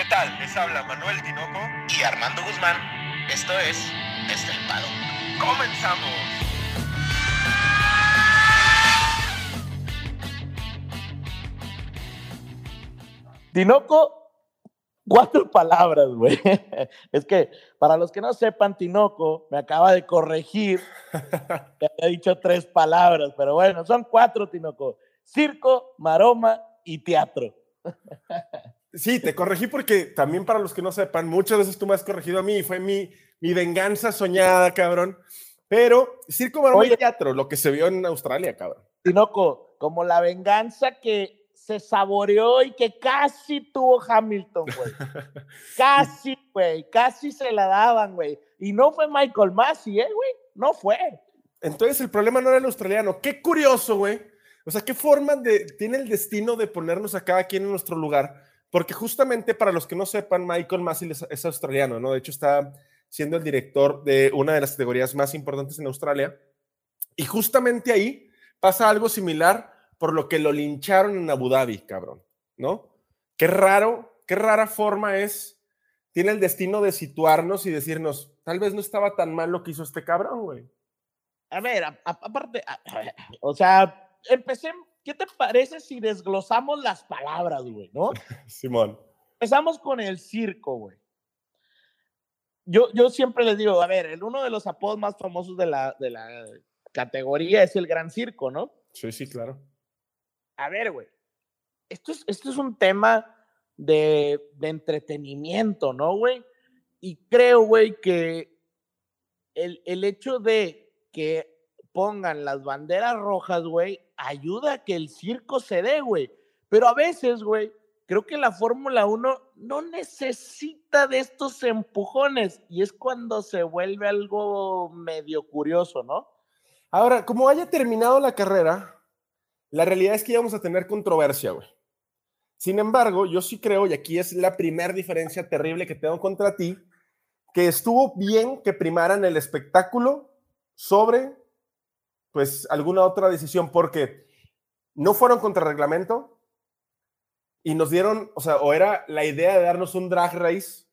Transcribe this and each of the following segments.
¿Qué tal? Les habla Manuel Tinoco y Armando Guzmán. Esto es Estelpado. ¡Comenzamos! Tinoco, cuatro palabras, güey. Es que para los que no sepan, Tinoco me acaba de corregir que había dicho tres palabras, pero bueno, son cuatro, Tinoco. Circo, maroma y teatro. Sí, te corregí porque también para los que no sepan, muchas veces tú me has corregido a mí y fue mi, mi venganza soñada, cabrón. Pero circo, maroma y teatro, lo que se vio en Australia, cabrón. Tinoco, como la venganza que se saboreó y que casi tuvo Hamilton, güey. casi, güey, casi se la daban, güey. Y no fue Michael Massey, ¿eh, güey? No fue. Entonces el problema no era el australiano. Qué curioso, güey. O sea, qué forma de, tiene el destino de ponernos a cada quien en nuestro lugar. Porque justamente para los que no sepan, Michael Massey es, es australiano, ¿no? De hecho, está siendo el director de una de las categorías más importantes en Australia. Y justamente ahí pasa algo similar por lo que lo lincharon en Abu Dhabi, cabrón, ¿no? Qué raro, qué rara forma es, tiene el destino de situarnos y decirnos, tal vez no estaba tan mal lo que hizo este cabrón, güey. A ver, aparte, o sea, empecé, ¿qué te parece si desglosamos las palabras, güey, no? Simón. Empezamos con el circo, güey. Yo, yo siempre les digo, a ver, el uno de los apodos más famosos de la, de la categoría es el Gran Circo, ¿no? Sí, sí, claro. A ver, güey, esto es, esto es un tema de, de entretenimiento, ¿no, güey? Y creo, güey, que el, el hecho de que pongan las banderas rojas, güey, ayuda a que el circo se dé, güey. Pero a veces, güey, creo que la Fórmula 1 no necesita de estos empujones y es cuando se vuelve algo medio curioso, ¿no? Ahora, como haya terminado la carrera, la realidad es que íbamos a tener controversia, güey. Sin embargo, yo sí creo, y aquí es la primera diferencia terrible que tengo contra ti, que estuvo bien que primaran el espectáculo sobre, pues, alguna otra decisión, porque no fueron contra reglamento y nos dieron, o sea, o era la idea de darnos un drag race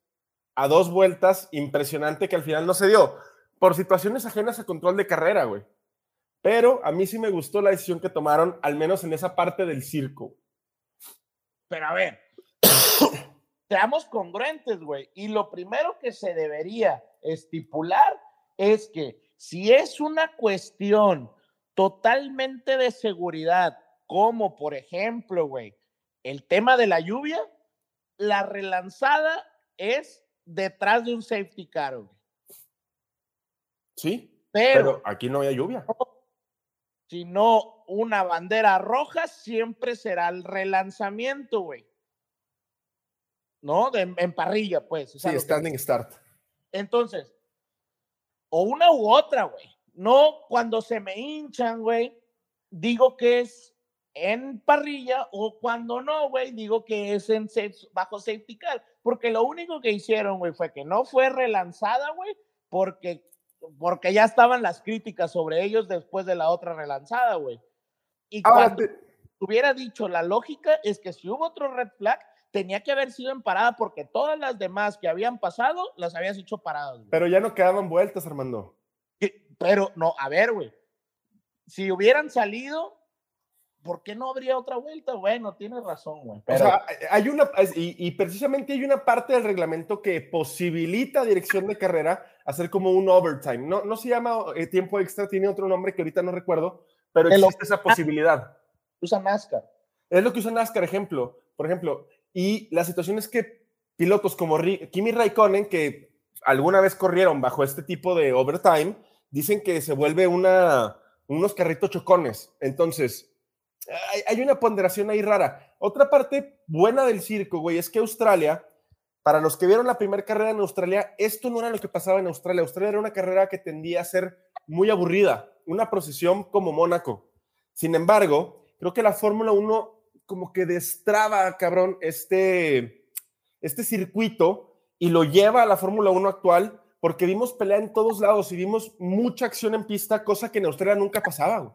a dos vueltas impresionante que al final no se dio, por situaciones ajenas a control de carrera, güey. Pero a mí sí me gustó la decisión que tomaron, al menos en esa parte del circo. Pero a ver, seamos congruentes, güey. Y lo primero que se debería estipular es que si es una cuestión totalmente de seguridad, como por ejemplo, güey, el tema de la lluvia, la relanzada es detrás de un safety car, güey. Sí, pero, pero aquí no había lluvia sino una bandera roja, siempre será el relanzamiento, güey. ¿No? De, en parrilla, pues. Sí, standing start. Entonces, o una u otra, güey. No cuando se me hinchan, güey, digo que es en parrilla o cuando no, güey, digo que es en bajo safety car. Porque lo único que hicieron, güey, fue que no fue relanzada, güey, porque porque ya estaban las críticas sobre ellos después de la otra relanzada, güey. Y cuando hubiera dicho la lógica es que si hubo otro red flag, tenía que haber sido en parada porque todas las demás que habían pasado las habías hecho paradas. Pero ya no quedaban vueltas, Armando. Pero no, a ver, güey. Si hubieran salido, ¿por qué no habría otra vuelta? Bueno, tienes razón, güey. O sea, hay una, y, y, precisamente hay una parte del reglamento que posibilita a dirección de carrera hacer como un overtime. No, no se llama eh, tiempo extra, tiene otro nombre que ahorita no recuerdo, pero existe esa posibilidad. Usa NASCAR. Es lo que usa NASCAR, ejemplo, por ejemplo. Y la situación es que pilotos como Kimi Raikkonen, que alguna vez corrieron bajo este tipo de overtime, dicen que se vuelve una, unos carritos chocones. Entonces, hay, una ponderación ahí rara. Otra parte buena del circo, güey, es que Australia, para los que vieron la primera carrera en Australia, esto no era lo que pasaba en Australia. Australia era una carrera que tendía a ser muy aburrida, una procesión como Mónaco. Sin embargo, creo que la Fórmula 1 como que destraba, cabrón, este, este circuito y lo lleva a la Fórmula 1 actual porque vimos pelea en todos lados y vimos mucha acción en pista, cosa que en Australia nunca pasaba. Güey.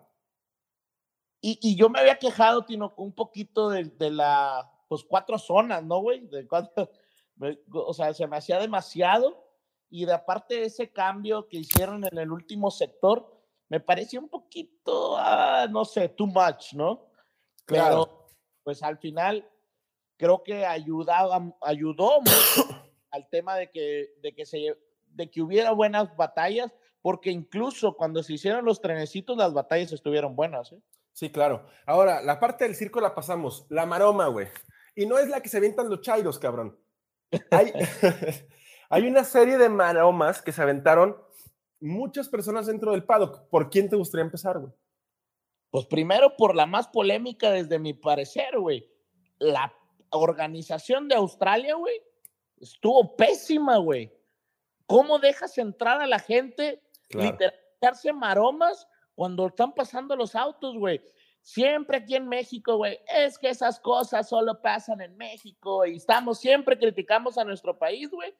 Y, y, yo me había quejado, Tino, un poquito de, de la, pues cuatro zonas, ¿no, güey? De cuatro, O sea, se me hacía demasiado. Y de aparte de ese cambio que hicieron en el último sector, me pareció un poquito, ah, no sé, too much, ¿no? Claro. Pero, pues al final, creo que ayudaba, ayudó mucho al tema de que, de, que se, de que hubiera buenas batallas, porque incluso cuando se hicieron los trenecitos, las batallas estuvieron buenas. ¿eh? Sí, claro. Ahora, la parte del circo la pasamos, la maroma, güey. Y no es la que se avientan los chairos, cabrón. Hay, hay una serie de maromas que se aventaron muchas personas dentro del paddock. ¿Por quién te gustaría empezar, güey? Pues primero por la más polémica desde mi parecer, güey. La organización de Australia, güey, estuvo pésima, güey. ¿Cómo dejas entrar a la gente, claro. literalmente maromas cuando están pasando los autos, güey? Siempre aquí en México, güey, es que esas cosas solo pasan en México y estamos, siempre criticamos a nuestro país, güey.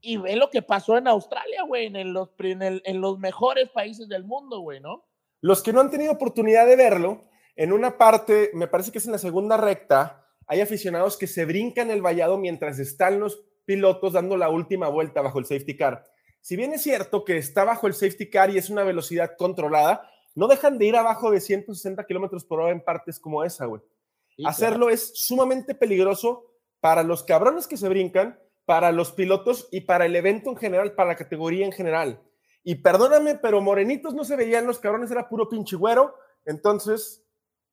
Y ve lo que pasó en Australia, güey, en los, en, el, en los mejores países del mundo, güey, ¿no? Los que no han tenido oportunidad de verlo, en una parte, me parece que es en la segunda recta, hay aficionados que se brincan el vallado mientras están los pilotos dando la última vuelta bajo el safety car. Si bien es cierto que está bajo el safety car y es una velocidad controlada, no dejan de ir abajo de 160 kilómetros por hora en partes como esa, güey. Hacerlo es sumamente peligroso para los cabrones que se brincan, para los pilotos y para el evento en general, para la categoría en general. Y perdóname, pero morenitos no se veían los cabrones, era puro pinche güero. Entonces,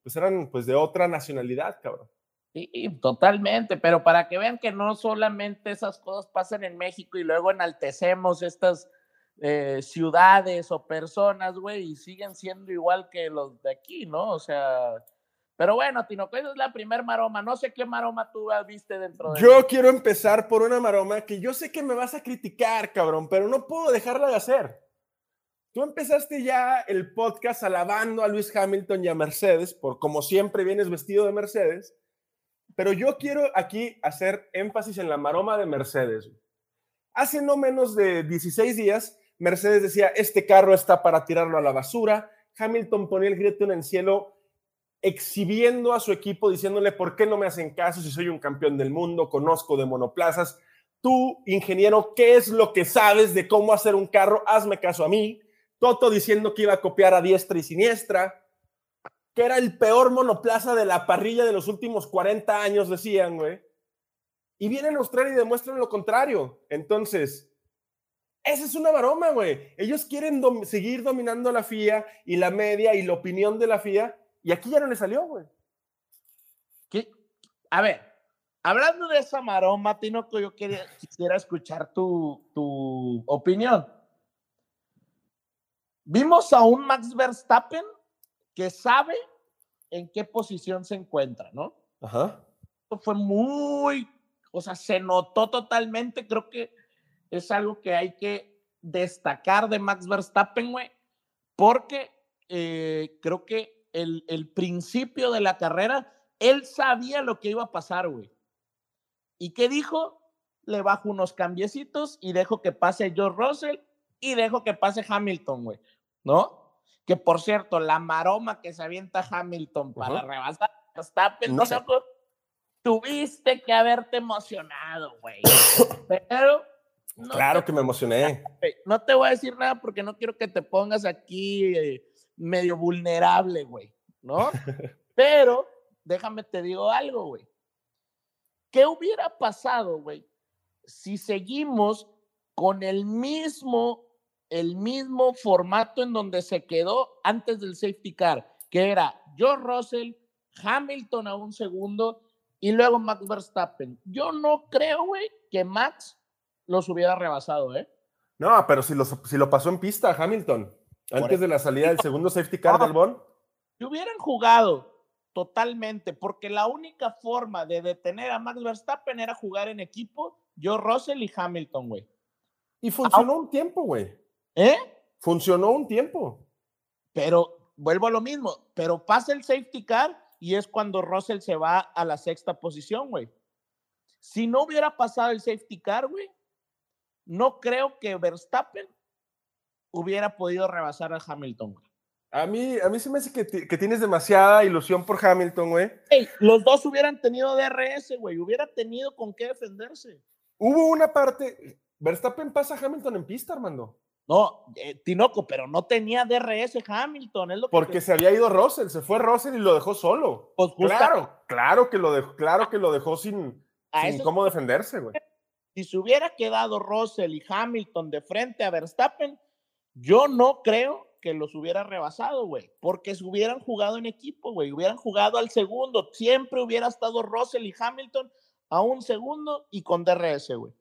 pues eran pues de otra nacionalidad, cabrón. Sí, totalmente, pero para que vean que no solamente esas cosas pasan en México y luego enaltecemos estas eh, ciudades o personas, güey, y siguen siendo igual que los de aquí, ¿no? O sea, pero bueno, Tinoco, esa es la primer maroma. No sé qué maroma tú viste dentro de. Yo quiero empezar por una maroma que yo sé que me vas a criticar, cabrón, pero no puedo dejarla de hacer. Tú empezaste ya el podcast alabando a Luis Hamilton y a Mercedes, por como siempre vienes vestido de Mercedes. Pero yo quiero aquí hacer énfasis en la maroma de Mercedes. Hace no menos de 16 días, Mercedes decía, este carro está para tirarlo a la basura. Hamilton ponía el grito en el cielo exhibiendo a su equipo, diciéndole, ¿por qué no me hacen caso si soy un campeón del mundo? Conozco de monoplazas. Tú, ingeniero, ¿qué es lo que sabes de cómo hacer un carro? Hazme caso a mí. Toto diciendo que iba a copiar a diestra y siniestra que era el peor monoplaza de la parrilla de los últimos 40 años, decían, güey. Y vienen a Australia y demuestran lo contrario. Entonces, esa es una baroma, güey. Ellos quieren seguir dominando la FIA y la media y la opinión de la FIA, y aquí ya no le salió, güey. A ver, hablando de esa maroma, Tinoco, yo quería, quisiera escuchar tu, tu opinión. Vimos a un Max Verstappen que sabe en qué posición se encuentra, ¿no? Ajá. Fue muy, o sea, se notó totalmente, creo que es algo que hay que destacar de Max Verstappen, güey, porque eh, creo que el, el principio de la carrera, él sabía lo que iba a pasar, güey. ¿Y qué dijo? Le bajo unos cambiecitos y dejo que pase George Russell y dejo que pase Hamilton, güey, ¿no? Que por cierto, la maroma que se avienta Hamilton para rebasar Verstappen, no tuviste que haberte emocionado, güey. Pero. claro que me emocioné. No te voy a decir nada porque no quiero que te pongas aquí eh, medio vulnerable, güey, ¿no? Pero déjame te digo algo, güey. ¿Qué hubiera pasado, güey, si seguimos con el mismo el mismo formato en donde se quedó antes del safety car, que era George Russell, Hamilton a un segundo y luego Max Verstappen. Yo no creo, güey, que Max los hubiera rebasado, ¿eh? No, pero si, si lo pasó en pista Hamilton, antes de la salida del segundo safety car del Bon. Si hubieran jugado totalmente, porque la única forma de detener a Max Verstappen era jugar en equipo, George Russell y Hamilton, güey. Y funcionó un tiempo, güey. ¿Eh? Funcionó un tiempo. Pero vuelvo a lo mismo, pero pasa el safety car y es cuando Russell se va a la sexta posición, güey. Si no hubiera pasado el safety car, güey, no creo que Verstappen hubiera podido rebasar a Hamilton, güey. A mí, a mí se me hace que, que tienes demasiada ilusión por Hamilton, güey. los dos hubieran tenido DRS, güey. Hubiera tenido con qué defenderse. Hubo una parte, Verstappen pasa a Hamilton en pista, Armando. No, eh, Tinoco, pero no tenía DRS Hamilton, es lo que Porque se había ido Russell, se fue Russell y lo dejó solo. Pues justa- Claro, claro que lo dejó, claro que lo dejó sin, A sin eso- cómo defenderse, güey. si se hubiera quedado Russell y Hamilton de frente a Verstappen, yo no creo que los hubiera rebasado, güey, porque se hubieran jugado en equipo, güey, hubieran jugado al segundo, siempre hubiera estado Russell y Hamilton a un segundo y con DRS, güey.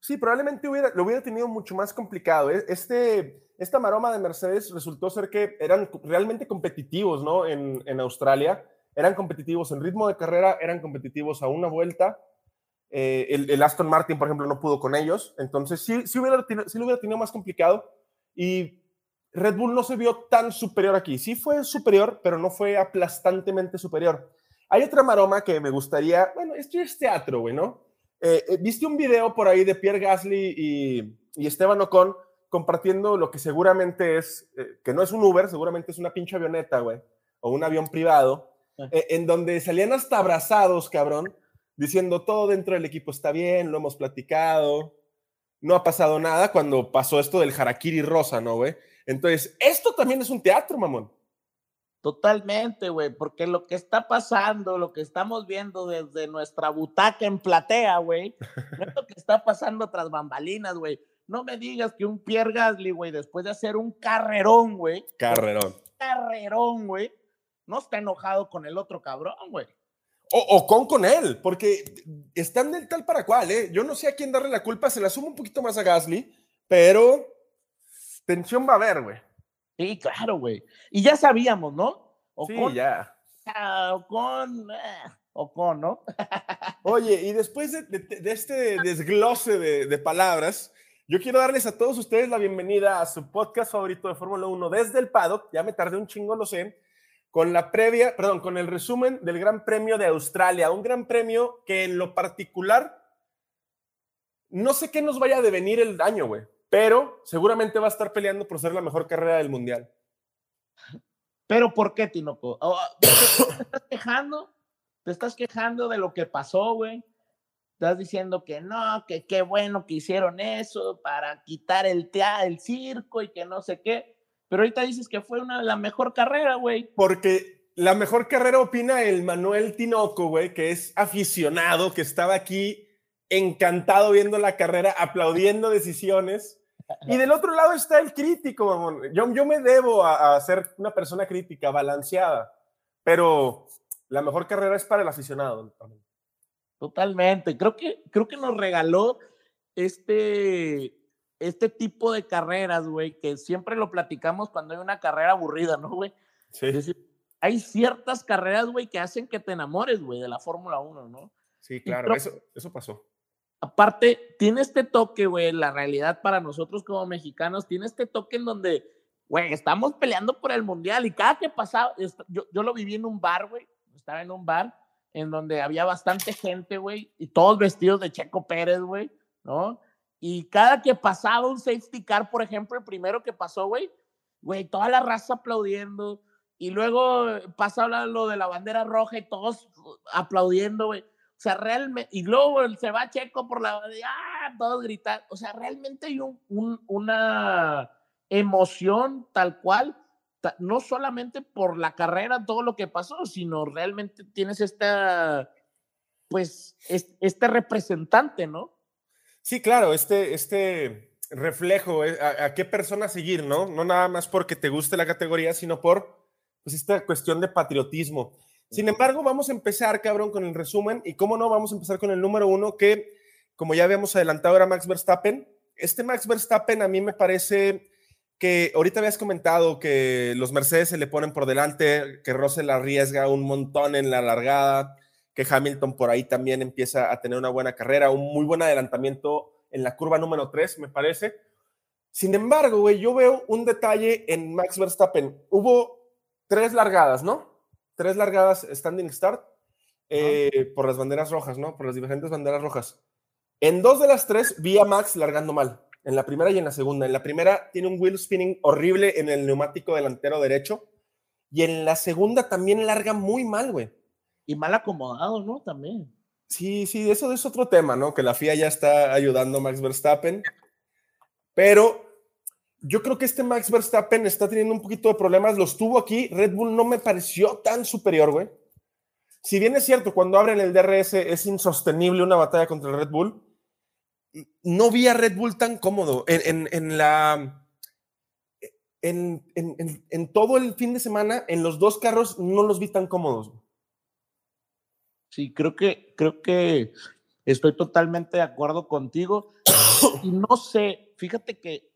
Sí, probablemente hubiera, lo hubiera tenido mucho más complicado. E- Este, esta maroma de Mercedes resultó ser que eran realmente competitivos, ¿no? En, en Australia. Eran competitivos en ritmo de carrera, eran competitivos a una vuelta. Eh, el, el Aston Martin, por ejemplo, no pudo con ellos. Entonces, sí, sí, hubiera, sí lo hubiera tenido más complicado. Y Red Bull no se vio tan superior aquí. Sí fue superior, pero no fue aplastantemente superior. Hay otra maroma que me gustaría, bueno, esto es teatro, güey, ¿no? Eh, eh, ¿Viste un video por ahí de Pierre Gasly y, y Esteban Ocon compartiendo lo que seguramente es, eh, que no es un Uber, seguramente es una pinche avioneta, güey, o un avión privado, Ah. eh, en donde salían hasta abrazados, cabrón, diciendo todo dentro del equipo está bien, lo hemos platicado, no ha pasado nada cuando pasó esto del harakiri rosa, ¿no, güey? Entonces, esto también es un teatro, mamón. Totalmente, güey, porque lo que está pasando, lo que estamos viendo desde nuestra butaca en platea, güey, no es lo que está pasando tras bambalinas, güey. No me digas que un Pierre Gasly, güey, después de hacer un carrerón, güey, Carrerón. carrerón, güey, no está enojado con el otro cabrón, güey. O, o con con él, porque están del tal para cual, ¿eh? Yo no sé a quién darle la culpa, se la sumo un poquito más a Gasly, pero tensión va a haber, güey. Sí, claro, güey. Y ya sabíamos, ¿no? Sí, ya. ah, Ocon, eh, Ocon, ¿no? Oye, y después de, de- de este desglose de, de palabras, yo quiero darles a todos ustedes la bienvenida a su podcast favorito de Fórmula 1 desde el paddock. Ya me tardé un chingo, lo sé. Con la previa, perdón, con el resumen del Gran Premio de Australia. Un gran premio que en lo particular, no sé qué nos vaya a devenir el año, güey. Pero seguramente va a estar peleando por ser la mejor carrera del mundial. Pero ¿por qué, Tinoco? Oh, ¿Te estás quejando? ¿Te estás quejando de lo que pasó, güey? Estás diciendo que no, que qué bueno que hicieron eso para quitar el, tea- el circo y que no sé qué. Pero ahorita dices que fue una, la mejor carrera, güey. Porque la mejor carrera opina el Manuel Tinoco, güey, que es aficionado, que estaba aquí encantado viendo la carrera, aplaudiendo decisiones. Y del otro lado está el crítico, mamón. Yo, yo me debo a, a ser una persona crítica, balanceada, pero la mejor carrera es para el aficionado. Totalmente. Creo que, creo que nos regaló este, este tipo de carreras, güey, que siempre lo platicamos cuando hay una carrera aburrida, ¿no, güey? Sí, decir, hay ciertas carreras, güey, que hacen que te enamores, güey, de la Fórmula 1, ¿no? sí, claro, creo- eso, eso pasó. Aparte, tiene este toque, güey, la realidad para nosotros como mexicanos, tiene este toque en donde, güey, estamos peleando por el mundial y cada que pasaba, yo, yo lo viví en un bar, güey, estaba en un bar en donde había bastante gente, güey, y todos vestidos de Checo Pérez, güey, ¿no? Y cada que pasaba un safety car, por ejemplo, el primero que pasó, güey, güey, toda la raza aplaudiendo, y luego pasa lo de la bandera roja y todos aplaudiendo, güey. O sea, realmente, y luego se va Checo por la, ¡ah! todos gritan. O sea, realmente hay un, un- una emoción tal cual, no solamente por la carrera, todo lo que pasó, sino realmente tienes esta, pues, es- este representante, ¿no? Sí, claro, este, este reflejo, eh, a, a qué persona seguir, ¿no? No nada más porque te guste la categoría, sino por pues, esta cuestión de patriotismo. Sin embargo, vamos a empezar, cabrón, con el resumen. Y cómo no, vamos a empezar con el número uno, que como ya habíamos adelantado, era Max Verstappen. Este Max Verstappen a mí me parece que ahorita habías comentado que los Mercedes se le ponen por delante, que Russell arriesga un montón en la largada, que Hamilton por ahí también empieza a tener una buena carrera, un muy buen adelantamiento en la curva número 3, me parece. Sin embargo, güey, yo veo un detalle en Max Verstappen. Hubo tres largadas, ¿no? Tres largadas standing start eh, por las banderas rojas, ¿no? Por las diferentes banderas rojas. En dos de las tres vi a Max largando mal, en la primera y en la segunda. En la primera tiene un wheel spinning horrible en el neumático delantero derecho y en la segunda también larga muy mal, güey. Y mal acomodado, ¿no? También. Sí, sí, eso es otro tema, ¿no? Que la FIA ya está ayudando a Max Verstappen. Pero yo creo que este Max Verstappen está teniendo un poquito de problemas. Los tuvo aquí. Red Bull no me pareció tan superior, güey. Si bien es cierto, cuando abren el DRS es insostenible una batalla contra el Red Bull, no vi a Red Bull tan cómodo. En, la. En, en, todo el fin de semana, en los dos carros, no los vi tan cómodos. Sí, creo que, creo que estoy totalmente de acuerdo contigo. y no sé, fíjate que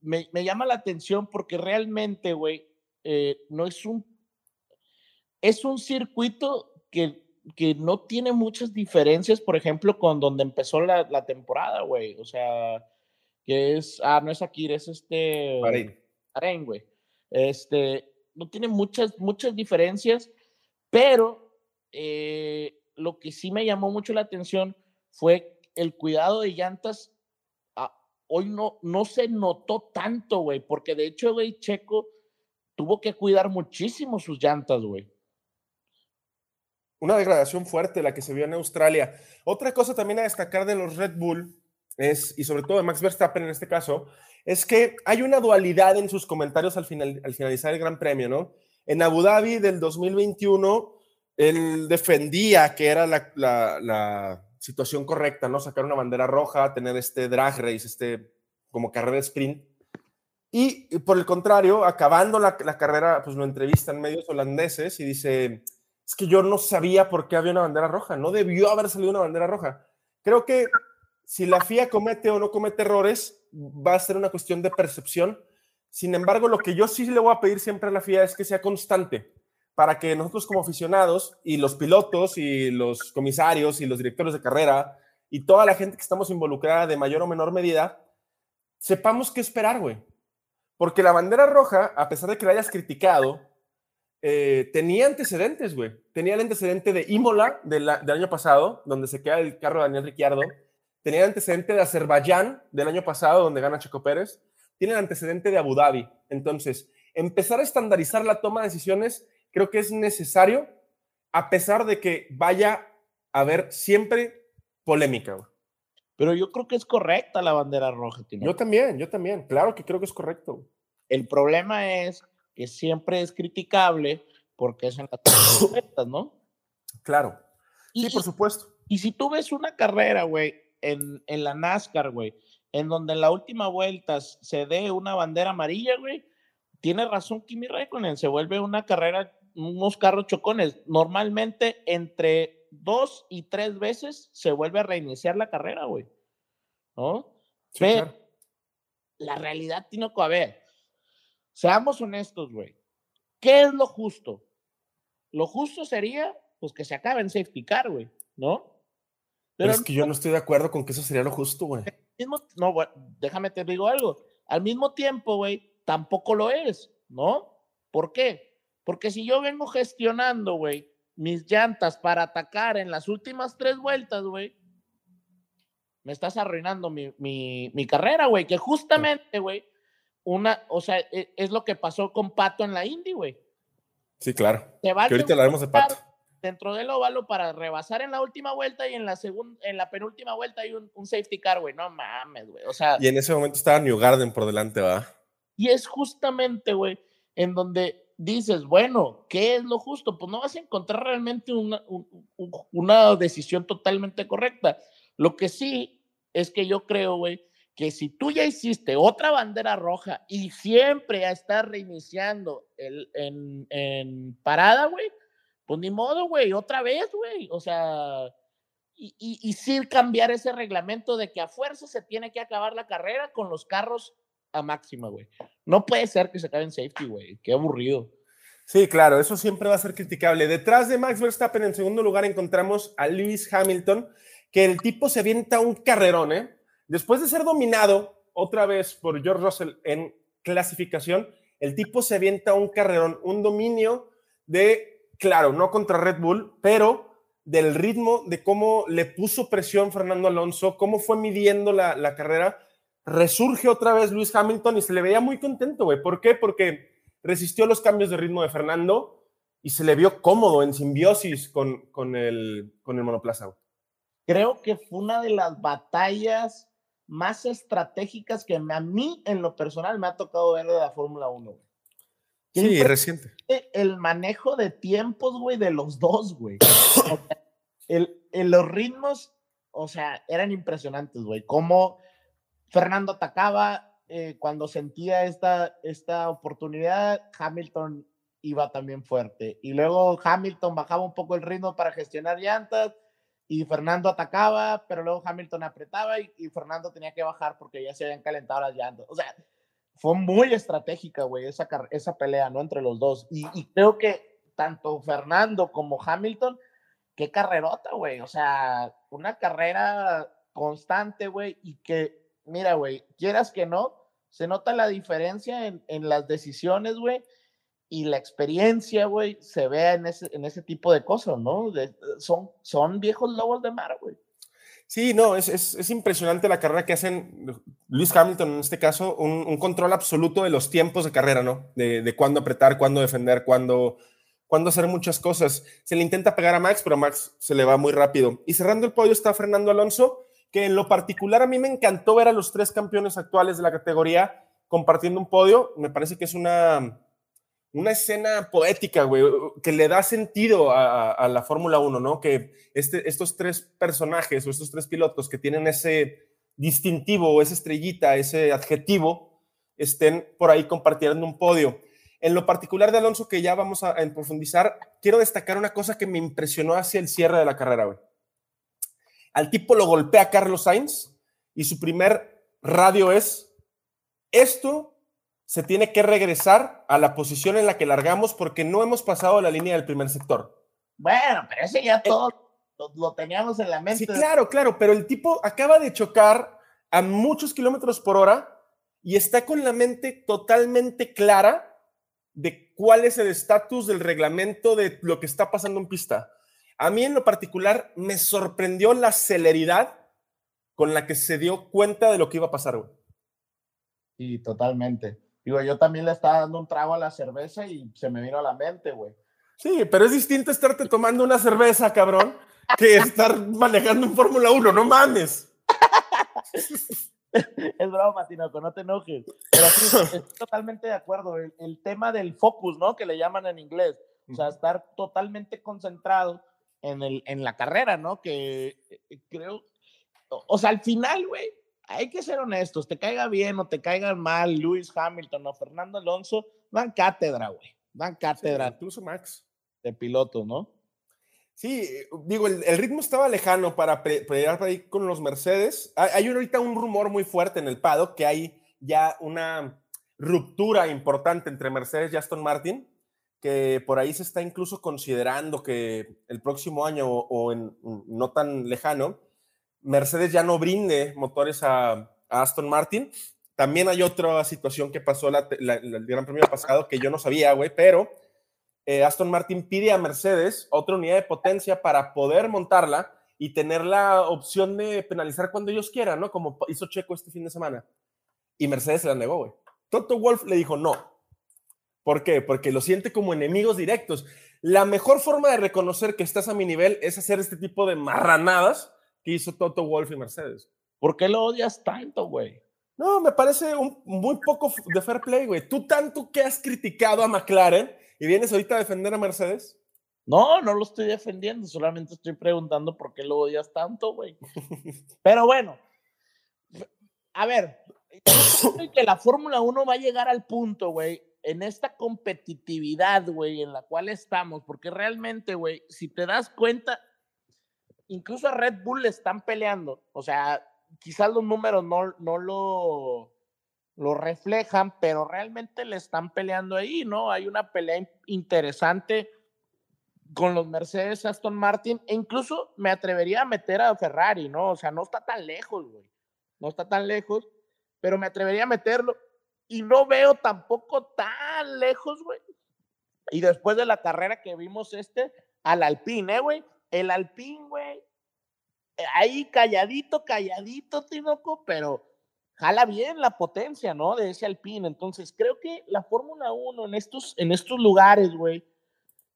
me, llama la atención porque realmente, güey, eh, no es un. Es un circuito que que no tiene muchas diferencias, por ejemplo, con donde empezó la, la temporada, güey. O sea, que es, ah, no es Akira, es este... Bahrein. güey. Este, no tiene muchas, muchas diferencias, pero eh, lo que sí me llamó mucho la atención fue el cuidado de llantas. Hoy no, no se notó tanto, güey, porque de hecho, güey, Checo tuvo que cuidar muchísimo sus llantas, güey una degradación fuerte la que se vio en Australia. Otra cosa también a destacar de los Red Bull es, y sobre todo de Max Verstappen en este caso, es que hay una dualidad en sus comentarios al, final, al finalizar el Gran Premio, ¿no? En Abu Dhabi del 2021, él defendía que era la, situación correcta, ¿no? Sacar una bandera roja, tener este drag race, este como carrera de sprint. Y, por el contrario, acabando la, la carrera, pues lo entrevistan medios holandeses y dice, es que yo no sabía por qué había una bandera roja, no debió haber salido una bandera roja. Creo que si la FIA comete o no comete errores, va a ser una cuestión de percepción. Sin embargo, lo que yo sí le voy a pedir siempre a la FIA es que sea constante para que nosotros como aficionados y los pilotos y los comisarios y los directores de carrera y toda la gente que estamos involucrada de mayor o menor medida, sepamos qué esperar, güey. Porque la bandera roja, a pesar de que la hayas criticado, eh, tenía antecedentes, güey. Tenía el antecedente de Imola del, año pasado, donde se queda el carro de Daniel Ricciardo. Tenía el antecedente de Azerbaiyán del año pasado, donde gana Checo Pérez. Tiene el antecedente de Abu Dhabi. Entonces, empezar a estandarizar la toma de decisiones creo que es necesario, a pesar de que vaya a haber siempre polémica. Güey. Pero yo creo que es correcta la bandera roja. Yo también, yo también. Claro que creo que es correcto. El problema es que siempre es criticable porque es en las ¿no? Claro. Sí, por supuesto. Y si tú ves una carrera, güey, en, en la NASCAR, güey, en donde en la última vuelta se dé una bandera amarilla, güey, tiene razón Kimi Raikkonen, se vuelve una carrera, unos carros chocones. Normalmente entre dos y tres veces se vuelve a reiniciar la carrera, güey. ¿No? Pero la realidad tiene que haber Seamos honestos, güey. ¿Qué es lo justo? Lo justo sería, pues, que se acabe en safety car, güey, ¿no? Pero, es que yo no estoy de acuerdo con que eso sería lo justo, güey. No, güey, déjame te digo algo. Al mismo tiempo, güey, tampoco lo es, ¿no? ¿Por qué? Porque si yo vengo gestionando, güey, mis llantas para atacar en las últimas tres vueltas, güey, me estás arruinando mi, mi, mi carrera, güey, que justamente, güey, una, o sea, e, es, lo que pasó con Pato en la Indy, güey. Sí, claro. que ahorita hablaremos de Pato. Dentro del óvalo para rebasar en la última vuelta y en la segunda, en la penúltima vuelta hay un, safety car, güey. No mames, güey. O sea. Y en ese momento estaba New Garden por delante, va. Y es justamente, güey, en donde dices, bueno, ¿qué es lo justo? Pues no vas a encontrar realmente una, una decisión totalmente correcta. Lo que sí es que yo creo, güey, que si tú ya hiciste otra bandera roja y siempre a estar reiniciando el, en, parada, güey, pues ni modo, güey, otra vez, güey. O sea, y, y, sí cambiar ese reglamento de que a fuerza se tiene que acabar la carrera con los carros a máxima, güey. No puede ser que se acabe en safety, güey. Qué aburrido. Sí, claro, eso siempre va a ser criticable. Detrás de Max Verstappen, en segundo lugar, encontramos a Lewis Hamilton, que el tipo se avienta un carrerón, ¿eh? Después de ser dominado otra vez por George Russell en clasificación, el tipo se avienta un carrerón, un dominio de, claro, no contra Red Bull, pero del ritmo, de cómo le puso presión Fernando Alonso, cómo fue midiendo la, carrera. Resurge otra vez Luis Hamilton y se le veía muy contento, güey. ¿Por qué? Porque resistió los cambios de ritmo de Fernando y se le vio cómodo, en simbiosis con, con, el, con el monoplaza. creo que fue una de las batallas más estratégicas que a mí en lo personal me ha tocado ver de la Fórmula 1. Sí, reciente. El manejo de tiempos, güey, de los dos, güey. el, los ritmos, o sea, eran impresionantes, güey. Cómo Fernando atacaba eh, cuando sentía esta, esta oportunidad, Hamilton iba también fuerte. Y luego Hamilton bajaba un poco el ritmo para gestionar llantas y Fernando atacaba, pero luego Hamilton apretaba y, Fernando tenía que bajar porque ya se habían calentado las llantas. O sea, fue muy estratégica, güey, esa, esa pelea, ¿no? Entre los dos. Y, y, creo que tanto Fernando como Hamilton, qué carrerota, güey. O sea, una carrera constante, güey, y que, mira, güey, quieras que no, se nota la diferencia en, en las decisiones, güey y la experiencia, güey, se vea en ese, en ese tipo de cosas, ¿no? son, son viejos lobos de mar, güey. Sí, no, es, es, es, impresionante la carrera que hacen Luis Hamilton, en este caso, un, control absoluto de los tiempos de carrera, ¿no? De, de cuándo apretar, cuándo defender, cuándo, cuándo hacer muchas cosas. Se le intenta pegar a Max, pero Max se le va muy rápido. Y cerrando el podio está Fernando Alonso, que en lo particular a mí me encantó ver a los tres campeones actuales de la categoría compartiendo un podio. Me parece que es una una escena poética, güey, que le da sentido a, la Fórmula 1, ¿no? Que este, estos tres personajes o estos tres pilotos que tienen ese distintivo o esa estrellita, ese adjetivo, estén por ahí compartiendo un podio. En lo particular de Alonso, que ya vamos a, a profundizar, quiero destacar una cosa que me impresionó hacia el cierre de la carrera, güey. Al tipo lo golpea Carlos Sainz y su primer radio es, esto se tiene que regresar a la posición en la que largamos porque no hemos pasado la línea del primer sector. Bueno, pero ese ya eh, todo lo, teníamos en la mente. Sí, claro, claro, pero el tipo acaba de chocar a muchos kilómetros por hora y está con la mente totalmente clara de cuál es el estatus del reglamento de lo que está pasando en pista. A mí en lo particular me sorprendió la celeridad con la que se dio cuenta de lo que iba a pasar, güey. Sí, totalmente. Digo, yo también le estaba dando un trago a la cerveza y se me vino a la mente, güey. Sí, pero es distinto estarte tomando una cerveza, cabrón, que estar manejando en Fórmula 1, no mames. es broma, Tinoco, no te enojes. Pero sí, estoy totalmente de acuerdo. El, el, tema del focus, ¿no? Que le llaman en inglés. O sea, estar totalmente concentrado en, el, en la carrera, ¿no? Que eh, creo, o sea, al final, güey, hay que ser honestos, te caiga bien o te caiga mal Luis Hamilton o Fernando Alonso, dan cátedra, güey, dan cátedra. incluso Max. De piloto, ¿no? Sí, digo, el, ritmo estaba lejano para pelear ahí con los Mercedes. Hay, hay, ahorita un rumor muy fuerte en el paddock que hay ya una ruptura importante entre Mercedes y Aston Martin, que por ahí se está incluso considerando que el próximo año o, en no tan lejano, Mercedes ya no brinde motores a, Aston Martin. También hay otra situación que pasó la, el Gran Premio pasado que yo no sabía, güey, pero eh, Aston Martin pide a Mercedes otra unidad de potencia para poder montarla y tener la opción de penalizar cuando ellos quieran, ¿no? Como hizo Checo este fin de semana. Y Mercedes se la negó, güey. Toto Wolf le dijo no. ¿Por qué? Porque lo siente como enemigos directos. La mejor forma de reconocer que estás a mi nivel es hacer este tipo de marranadas hizo Toto Wolf y Mercedes. ¿Por qué lo odias tanto, güey? No, me parece un, muy poco de fair play, güey. Tú tanto que has criticado a McLaren y vienes ahorita a defender a Mercedes. No, no lo estoy defendiendo, solamente estoy preguntando por qué lo odias tanto, güey. Pero bueno, a ver, que la Fórmula 1 va a llegar al punto, güey, en esta competitividad, güey, en la cual estamos, porque realmente, güey, si te das cuenta, incluso a Red Bull le están peleando. O sea, quizás los números no, no lo, lo reflejan, pero realmente le están peleando ahí, ¿no? Hay una pelea interesante con los Mercedes, Aston Martin, e incluso me atrevería a meter a Ferrari, ¿no? O sea, no está tan lejos, güey. No está tan lejos, pero me atrevería a meterlo. Y no veo tampoco tan lejos, güey. Y después de la carrera que vimos este, al Alpine, ¿eh, güey? el Alpín, güey, eh, ahí calladito, calladito, Tinoco, pero jala bien la potencia, ¿no? De ese Alpín. Entonces, creo que la Fórmula 1 en estos, en estos lugares, güey,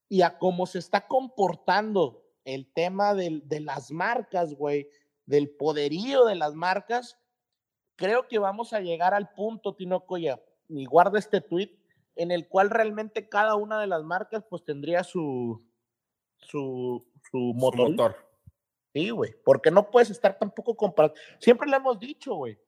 y a cómo se está comportando el tema de las marcas, güey, del poderío de las marcas, creo que vamos a llegar al punto, Tinoco, ya, y guarda este tweet, en el cual realmente cada una de las marcas pues tendría su, su, su Su motor. Sí, güey, porque no puedes estar tampoco comparando. Siempre le hemos dicho, güey.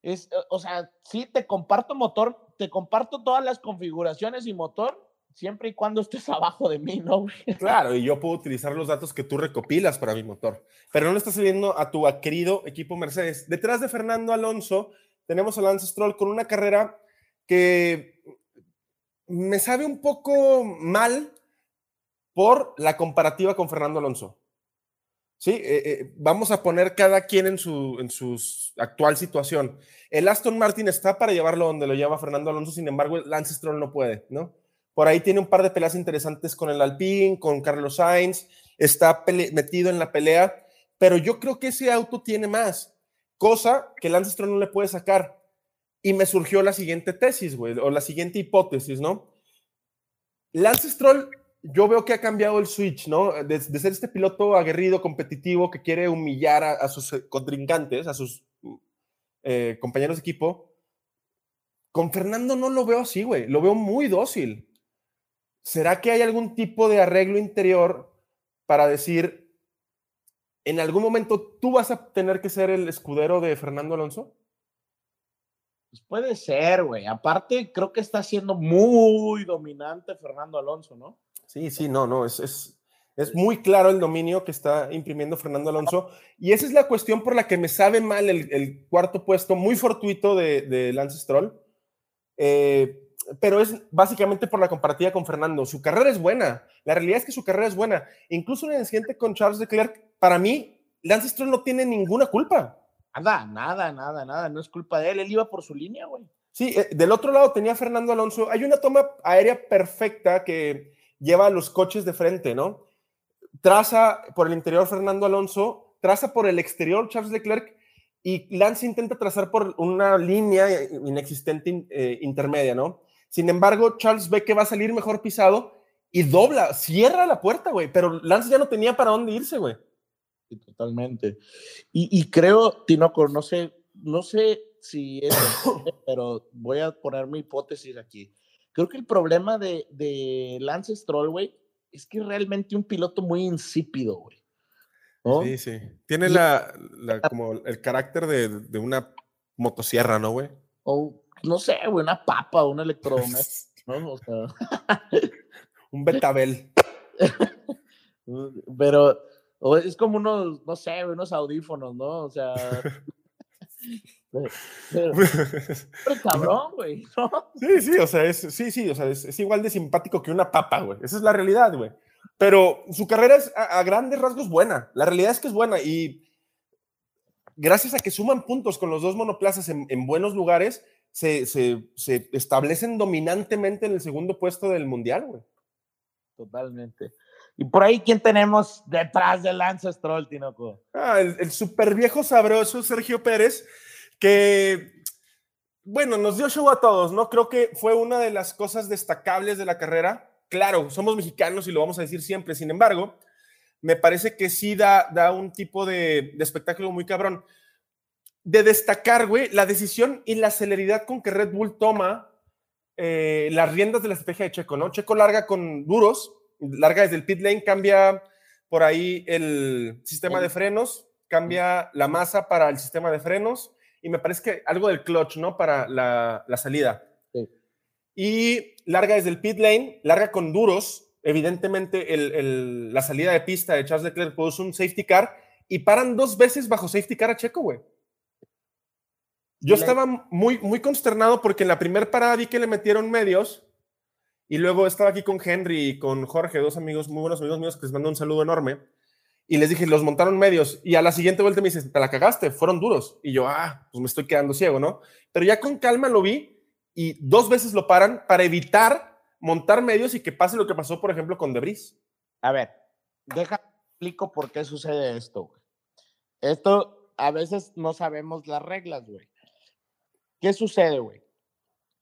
Es, o sea, sí te comparto motor, te comparto todas las configuraciones y motor, siempre y cuando estés abajo de mí, ¿no? Claro, y yo puedo utilizar los datos que tú recopilas para mi motor, pero no le está saliendo a tu querido equipo Mercedes. Detrás de Fernando Alonso tenemos a Lance Stroll con una carrera que me sabe un poco mal por la comparativa con Fernando Alonso. Sí, eh, eh, vamos a poner cada quien en su, en su actual situación. El Aston Martin está para llevarlo donde lo lleva Fernando Alonso, sin embargo, Lance Stroll no puede, ¿no? Por ahí tiene un par de peleas interesantes con el Alpine, con Carlos Sainz, está metido en la pelea, pero yo creo que ese auto tiene más, cosa que Lance Stroll no le puede sacar. Y me surgió la siguiente tesis, güey, o la siguiente hipótesis, ¿no? Lance Stroll, yo veo que ha cambiado el switch, ¿no? De, ser este piloto aguerrido, competitivo, que quiere humillar a, a sus eh, contrincantes, a sus eh, compañeros de equipo. Con Fernando no lo veo así, güey. Lo veo muy dócil. ¿Será que hay algún tipo de arreglo interior para decir, en algún momento tú vas a tener que ser el escudero de Fernando Alonso? Pues puede ser, güey. Aparte, creo que está siendo muy dominante Fernando Alonso, ¿no? Sí, sí, no, no, es, es, es muy claro el dominio que está imprimiendo Fernando Alonso. Y esa es la cuestión por la que me sabe mal el, el cuarto puesto, muy fortuito de, de Lance Stroll. Eh, pero es básicamente por la comparativa con Fernando. Su carrera es buena. La realidad es que su carrera es buena. Incluso en el incidente con Charles Leclerc, para mí, Lance Stroll no tiene ninguna culpa. Nada, nada, nada, nada. No es culpa de él. Él iba por su línea, güey. Sí, eh, del otro lado tenía Fernando Alonso. Hay una toma aérea perfecta que lleva a los coches de frente, ¿no? Traza por el interior Fernando Alonso, traza por el exterior Charles Leclerc y Lance intenta trazar por una línea inexistente eh, intermedia, ¿no? Sin embargo, Charles ve que va a salir mejor pisado y dobla, cierra la puerta, güey, pero Lance ya no tenía para dónde irse, güey. Sí, totalmente. Y, y creo, Tinoco, no sé, no sé si es, pero voy a poner mi hipótesis aquí. Creo que el problema de, de Lance Stroll, güey, es que es realmente un piloto muy insípido, güey. ¿no? Sí, sí. Tiene la, la- como el carácter de, de una motosierra, ¿no, güey? O, no sé, güey, una papa, un electrodoméstico, ¿no? O sea, Un betabel. pero o es como unos, no sé, unos audífonos, ¿no? O sea, pero, pero- pero cabrón, güey, ¿no? Sí, sí, o sea, es, sí, sí, o sea, es, es igual de simpático que una papa, güey. Esa es la realidad, güey. Pero su carrera es a, a grandes rasgos buena. La realidad es que es buena y gracias a que suman puntos con los dos monoplazas en, en buenos lugares, se, se- se establecen dominantemente en el segundo puesto del mundial, güey. Totalmente. Y por ahí, ¿quién tenemos detrás de Lance Stroll, Tinoco? Ah, el, el super viejo sabroso Sergio Pérez, que, bueno, nos dio show a todos, ¿no? Creo que fue una de las cosas destacables de la carrera. Claro, somos mexicanos y lo vamos a decir siempre, sin embargo, me parece que sí da, da un tipo de, de espectáculo muy cabrón. De destacar, güey, la decisión y la celeridad con que Red Bull toma eh, las riendas de la estrategia de Checo, ¿no? Checo larga con duros, larga desde el pit lane, cambia por ahí el sistema de frenos, cambia la masa para el sistema de frenos y me parece que algo del clutch, ¿no? Para la, la salida. Sí. Y larga desde el pit lane, larga con duros. Evidentemente, el- el- la salida de pista de Charles Leclerc puso un safety car y paran dos veces bajo safety car a Checo, güey. Yo estaba muy, muy consternado porque en la primera parada vi que le metieron medios y luego estaba aquí con Henry y con Jorge, dos amigos, muy buenos amigos míos, que les mando un saludo enorme. Y les dije, los montaron medios. Y a la siguiente vuelta me dice, te la cagaste, fueron duros. Y yo, ah, pues me estoy quedando ciego, ¿no? Pero ya con calma lo vi y dos veces lo paran para evitar montar medios y que pase lo que pasó, por ejemplo, con Debris. A ver, deja, explico por qué sucede esto, güey. Esto, a veces no sabemos las reglas, güey. ¿Qué sucede, güey?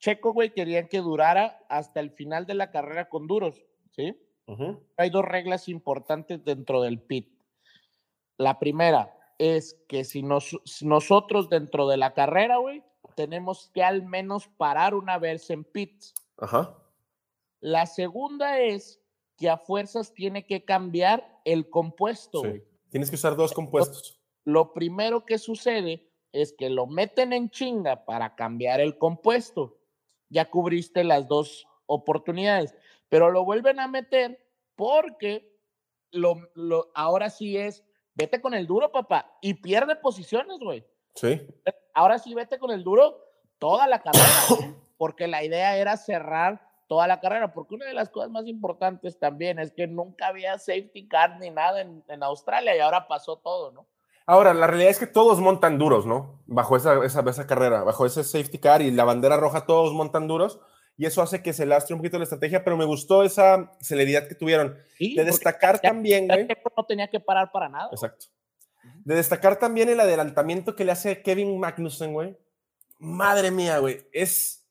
Checo, güey, querían que durara hasta el final de la carrera con duros, ¿sí? Hay dos reglas importantes dentro del pit. La primera es que si, nos- si nosotros dentro de la carrera, güey, tenemos que al menos parar una vez en pits. Ajá. La segunda es que a fuerzas tiene que cambiar el compuesto, Sí. Tienes que usar dos compuestos. Lo primero que sucede es que lo meten en chinga para cambiar el compuesto. Ya cubriste las dos oportunidades, pero lo vuelven a meter porque lo, lo, ahora sí es, vete con el duro, papá, y pierde posiciones, güey. Sí. Ahora sí, vete con el duro toda la carrera, porque la idea era cerrar toda la carrera, porque una de las cosas más importantes también es que nunca había safety car ni nada en, en Australia y ahora pasó todo, ¿no? Ahora, la realidad es que todos montan duros, ¿no? Bajo esa, esa, esa carrera, bajo ese safety car y la bandera roja, todos montan duros. Y eso hace que se lastre un poquito la estrategia, pero me gustó esa celeridad que tuvieron. Sí, De destacar ya- también, ya güey. No tenía que parar para nada. Exacto. De destacar también el adelantamiento que le hace Kevin Magnussen, güey. Madre mía, güey. Es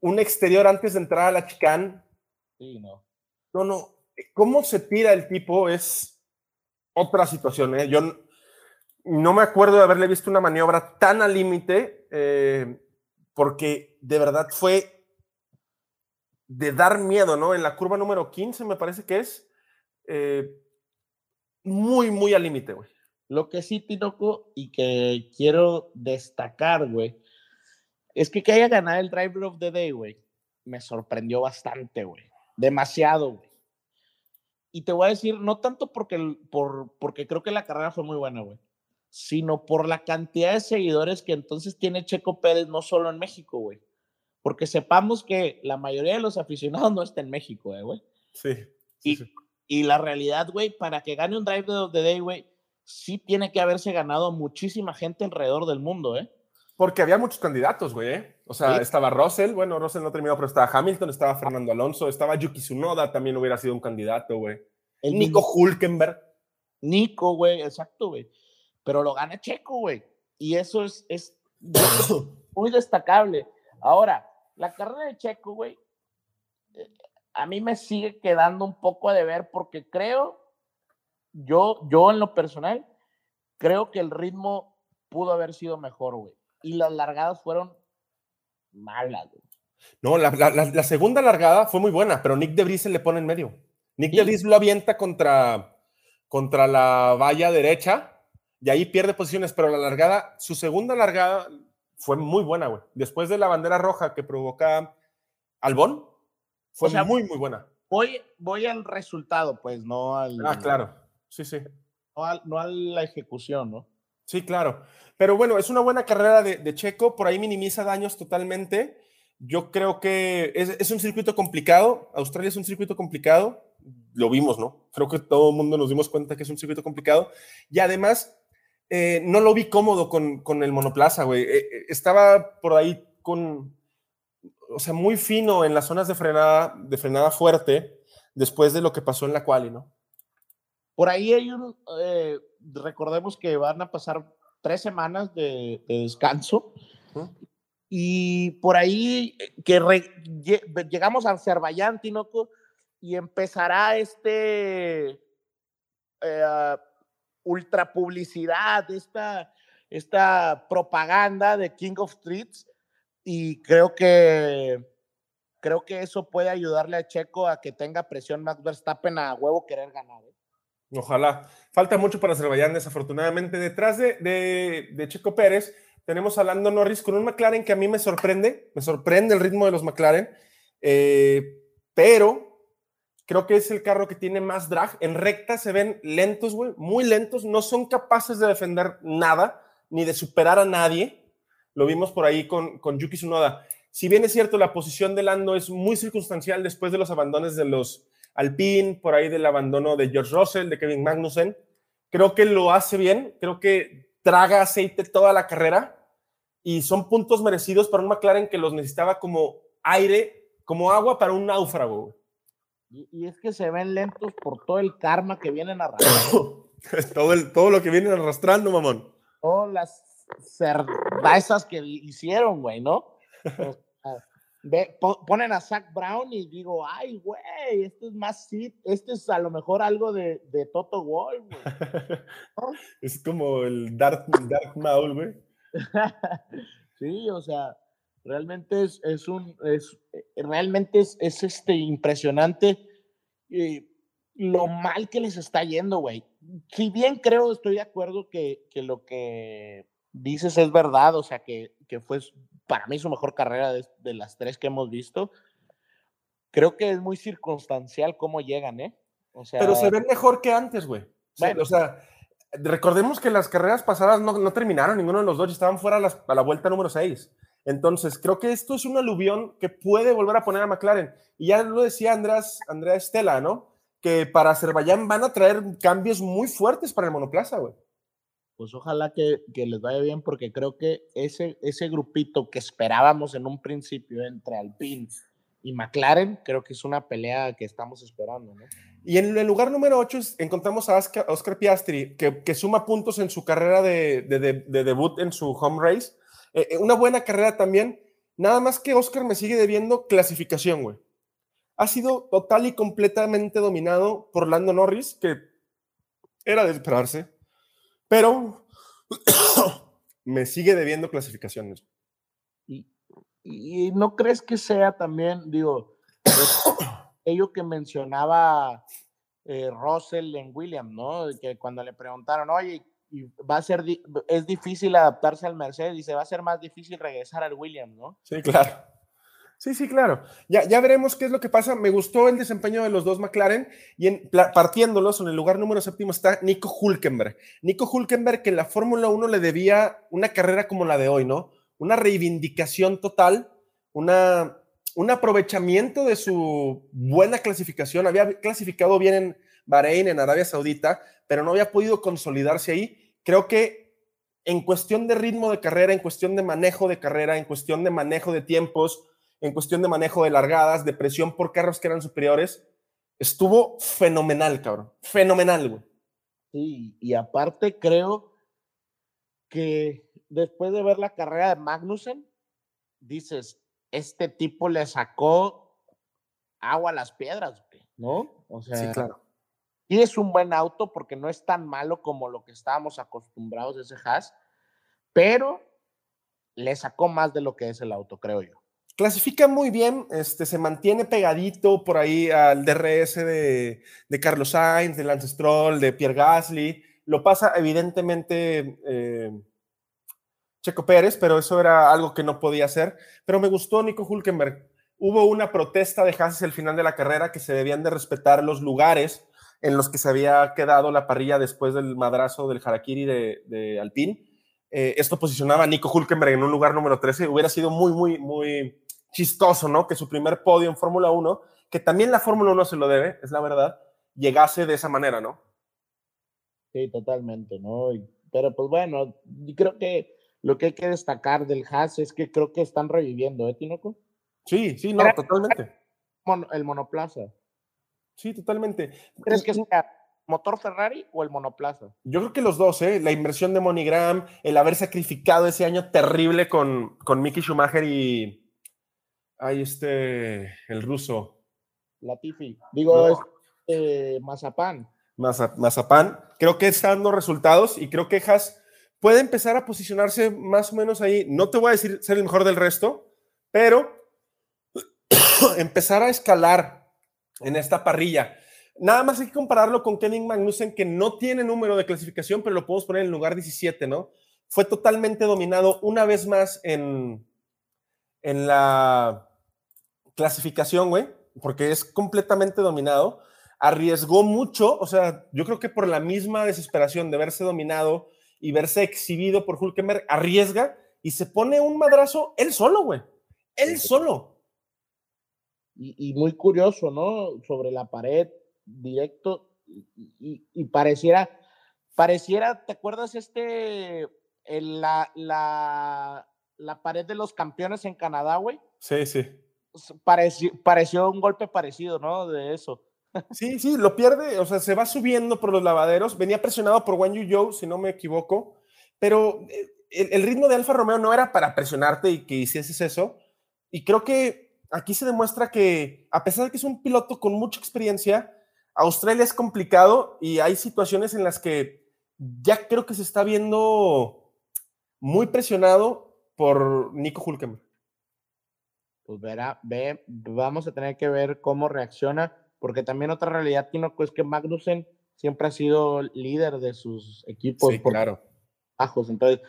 un exterior antes de entrar a la chicane. Sí, no. No, no. ¿Cómo se tira el tipo? Es otra situación, ¿eh? Yo no me acuerdo de haberle visto una maniobra tan al límite, eh, porque de verdad fue de dar miedo, ¿no? En la curva número 15, me parece que es. eh, muy, muy al límite, güey. Lo que sí, Tinoco, y que quiero destacar, güey, es que que haya ganado el Driver of the Day, güey, me sorprendió bastante, güey. Demasiado, güey. Y te voy a decir, no tanto porque, el- por, porque creo que la carrera fue muy buena, güey, sino por la cantidad de seguidores que entonces tiene Checo Pérez, no solo en México, güey. Porque sepamos que la mayoría de los aficionados no está en México, eh, güey. Sí. sí, Y, sí. y la realidad, güey, para que gane un Drive of the Day, güey, sí tiene que haberse ganado muchísima gente alrededor del mundo, ¿eh? Porque había muchos candidatos, güey. ¿eh? O sea, Sí. estaba Russell, bueno, Russell no terminó, pero estaba Hamilton, estaba Fernando Alonso, estaba Yuki Tsunoda, también hubiera sido un candidato, güey. El Nico mismo Hulkenberg. Nico, güey, exacto, güey. Pero lo gana Checo, güey. Y eso es, es muy destacable. Ahora, la carrera de Checo, güey, eh, a mí me sigue quedando un poco a deber porque creo, yo, yo en lo personal, creo que el ritmo pudo haber sido mejor, güey. Y las largadas fueron malas, güey. No, la, la- la- la segunda largada fue muy buena, pero Nick Debris se le pone en medio. Nick Sí. Debris lo avienta contra, contra la valla derecha y ahí pierde posiciones, pero la largada, su segunda largada fue muy buena, güey. Después de la bandera roja que provoca Albón, fue O sea, muy, muy buena. Voy, voy al resultado, pues, no al, Ah, claro. Sí, sí. no, al- no a la ejecución, ¿no? Sí, claro. Pero bueno, es una buena carrera de, Checo, por ahí minimiza daños totalmente. Yo creo que es, un circuito complicado. Australia es un circuito complicado. Lo vimos, ¿no? Creo que todo el mundo nos dimos cuenta que es un circuito complicado. Y además, eh, no lo vi cómodo con, el monoplaza, güey. Eh, eh, estaba por ahí con, o sea, muy fino en las zonas de frenada, de frenada fuerte después de lo que pasó en la quali, ¿no? Por ahí hay un, recordemos que van a pasar tres semanas de, de descanso y por ahí eh, que re- llegamos a Azerbaiyán, Tinoco, y empezará este eh, ultra publicidad, esta, esta propaganda de King of Streets y creo que creo que eso puede ayudarle a Checo a que tenga presión Max Verstappen a huevo querer ganar. ¿eh? Ojalá. Falta mucho para Azerbaiyán, desafortunadamente. Detrás de, de, de, Checo Pérez tenemos a Lando Norris con un McLaren que a mí me sorprende, me sorprende el ritmo de los McLaren, eh, pero creo que es el carro que tiene más drag. En recta se ven lentos, güey, muy lentos, no son capaces de defender nada, ni de superar a nadie. Lo vimos por ahí con, con Yuki Tsunoda. Si bien es cierto, la posición de Lando es muy circunstancial después de los abandones de los Alpine, por ahí del abandono de George Russell, de Kevin Magnussen. Creo que lo hace bien, creo que traga aceite toda la carrera y son puntos merecidos para un McLaren que los necesitaba como aire, como agua para un náufrago. Y, y es que se ven lentos por todo el karma que vienen arrastrando. todo, el, todo lo que vienen arrastrando, mamón. Todas las cervezas que hicieron, güey, ¿no? Ve, po- ponen a Zach Brown y digo, ay, güey, esto es más esto es a lo mejor algo de, de Toto Wolff, güey. es como el Dark, Dark Maul, güey. sí, o sea, realmente es, es un, es, realmente es, es este impresionante eh, lo mal que les está yendo, güey. Si bien creo, estoy de acuerdo que, que lo que dices es verdad, o sea, que, que fue para mí su mejor carrera de, de las tres que hemos visto. Creo que es muy circunstancial cómo llegan, ¿eh? O sea, Pero se ven mejor que antes, güey. Bueno. O sea, recordemos que las carreras pasadas no, no terminaron, ninguno de los dos estaban fuera a, las- a la vuelta número 6. Entonces, creo que esto es un aluvión que puede volver a poner a McLaren. Y ya lo decía Andrés, Andrea Estela, ¿no? Que para Azerbaiyán van a traer cambios muy fuertes para el monoplaza, güey. Pues ojalá que, les vaya bien, porque creo que ese, ese grupito que esperábamos en un principio entre Alpine y McLaren, creo que es una pelea que estamos esperando. Y en el lugar número 8 encontramos a Oscar, Piastri, que, suma puntos en su carrera de- de debut en su home race. Eh, eh, una buena carrera también. Nada más que Oscar me sigue debiendo clasificación, güey. Ha sido total y completamente dominado por Lando Norris, que era de esperarse, pero me sigue debiendo clasificaciones. Y, y no crees que sea también, digo, ello que mencionaba eh, Russell en Williams, ¿no? Que cuando le preguntaron, oye, y va a ser, di- es difícil adaptarse al Mercedes, dice, va a ser más difícil regresar al Williams, ¿no? Sí, claro. Sí, sí, claro. Ya, ya veremos qué es lo que pasa. Me gustó el desempeño de los dos McLaren y en, partiéndolos en el lugar número séptimo está Nico Hulkenberg. Nico Hulkenberg que en la Fórmula 1 le debía una carrera como la de hoy, ¿no? Una reivindicación total, un aprovechamiento de su buena clasificación. Había clasificado bien en Bahrein, en Arabia Saudita, pero no había podido consolidarse ahí. Creo que en cuestión de ritmo de carrera, en cuestión de manejo de carrera, en cuestión de manejo de tiempos, en cuestión de manejo de largadas, de presión por carros que eran superiores, estuvo fenomenal, cabrón. Fenomenal, güey. Sí, y aparte creo que después de ver la carrera de Magnussen, dices, este tipo le sacó agua a las piedras, güey, ¿no? O sea, y es un buen auto porque no es tan malo como lo que estábamos acostumbrados de ese Haas, pero le sacó más de lo que es el auto, creo yo. Clasifica muy bien, este, se mantiene pegadito por ahí al DRS de, de Carlos Sainz, de Lance Stroll, de Pierre Gasly. Lo pasa evidentemente eh, Checo Pérez, pero eso era algo que no podía hacer. Pero me gustó Nico Hulkenberg. Hubo una protesta de Haas al final de la carrera que se debían de respetar los lugares en los que se había quedado la parrilla después del madrazo del Harakiri de, de Alpine. Eh, esto posicionaba a Nico Hulkenberg en un lugar número 13. Hubiera sido muy, muy, muy chistoso, ¿no? Que su primer podio en Fórmula 1, que también la Fórmula 1 se lo debe, es la verdad, llegase de esa manera, ¿no? Sí, totalmente, ¿no? Pero pues bueno, creo que lo que hay que destacar del Haas es que creo que están reviviendo, ¿eh, Tinoco? Sí, sí, no, Era- totalmente. El monoplaza. Sí, totalmente. ¿Crees que sea motor Ferrari o el monoplaza? Yo creo que los dos, ¿eh? La inversión de MoneyGram, el haber sacrificado ese año terrible con, con Mickey Schumacher y. Ay, este. El ruso. Latifi. Digo, No. es eh, Mazapán. Maza- Mazapán. Creo que está dando resultados y creo que Haas puede empezar a posicionarse más o menos ahí. No te voy a decir ser el mejor del resto, pero empezar a escalar en esta parrilla. Nada más hay que compararlo con Kevin Magnussen, que no tiene número de clasificación, pero lo podemos poner en el lugar 17, ¿no? Fue totalmente dominado una vez más en, en la clasificación, güey, porque es completamente dominado. Arriesgó mucho, o sea, yo creo que por la misma desesperación de verse dominado y verse exhibido por Hulkenberg, arriesga y se pone un madrazo él solo, güey. Él solo. Y, y muy curioso, ¿no? Sobre la pared, directo. Y, y- y pareciera, pareciera, ¿te acuerdas este, el- la, la, la pared de los campeones en Canadá, güey? Sí, sí. Pareció, pareció un golpe parecido, ¿no? De eso. Sí, sí, lo pierde, o sea, se va subiendo por los lavaderos. Venía presionado por Wang Yu Zhou, si no me equivoco, pero eh, el, ritmo de Alfa Romeo no era para presionarte y que hicieses eso. Y creo que aquí se demuestra que, a pesar de que es un piloto con mucha experiencia, Australia es complicado y hay situaciones en las que ya creo que se está viendo muy presionado por Nico Hulkenberg. Pues verá, ve, vamos a tener que ver cómo reacciona, porque también otra realidad, Tino, es que Magnussen siempre ha sido líder de sus equipos Sí, claro. bajos. Entonces,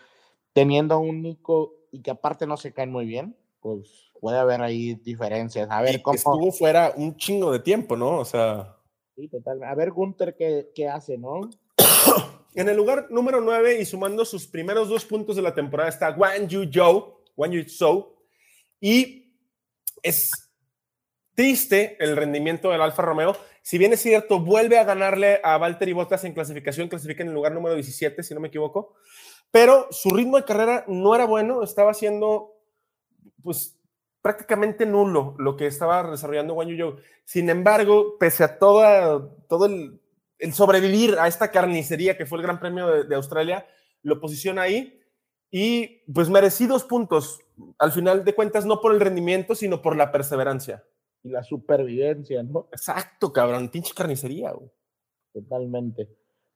teniendo a un Nico y que aparte no se caen muy bien, pues puede haber ahí diferencias. A ver Y cómo. Estuvo fuera un chingo de tiempo, ¿no? O sea, Sí, totalmente. A ver, Gunther, qué, qué hace, ¿no? en el lugar número 9 y sumando sus primeros dos puntos de la temporada está Wang Yu Zhou, Wang Yu Zhou, y es triste el rendimiento del Alfa Romeo. Si bien es cierto, vuelve a ganarle a Valtteri Bottas en clasificación, clasifica en el lugar número 17, si no me equivoco, pero su ritmo de carrera no era bueno, estaba siendo, pues, prácticamente nulo lo que estaba desarrollando Wang Yu. Sin embargo, pese a toda, todo el, el sobrevivir a esta carnicería que fue el Gran Premio de, de Australia, lo posiciona ahí y pues merecidos puntos, al final de cuentas, no por el rendimiento, sino por la perseverancia. Y la supervivencia, ¿no? Exacto, cabrón, pinche carnicería. güey. Totalmente.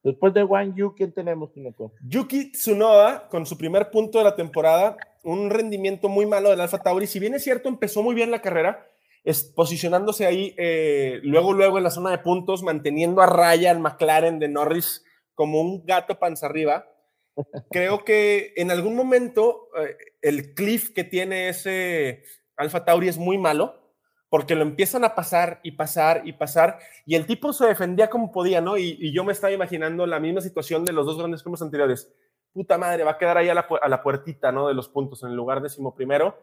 Después de Wang Yu, ¿quién tenemos, Tinoco? Yuki Tsunoda, con su primer punto de la temporada, un rendimiento muy malo del Alfa Tauri. Si bien es cierto, empezó muy bien la carrera, es, posicionándose ahí eh, luego, luego en la zona de puntos, manteniendo a raya al McLaren de Norris como un gato panza arriba. Creo que en algún momento eh, el cliff que tiene ese Alfa Tauri es muy malo, porque lo empiezan a pasar y pasar y pasar, y el tipo se defendía como podía, ¿no? Y, y yo me estaba imaginando la misma situación de los dos grandes premios anteriores. Puta madre, va a quedar ahí a la, a la puertita, ¿no? De los puntos en el lugar décimo primero.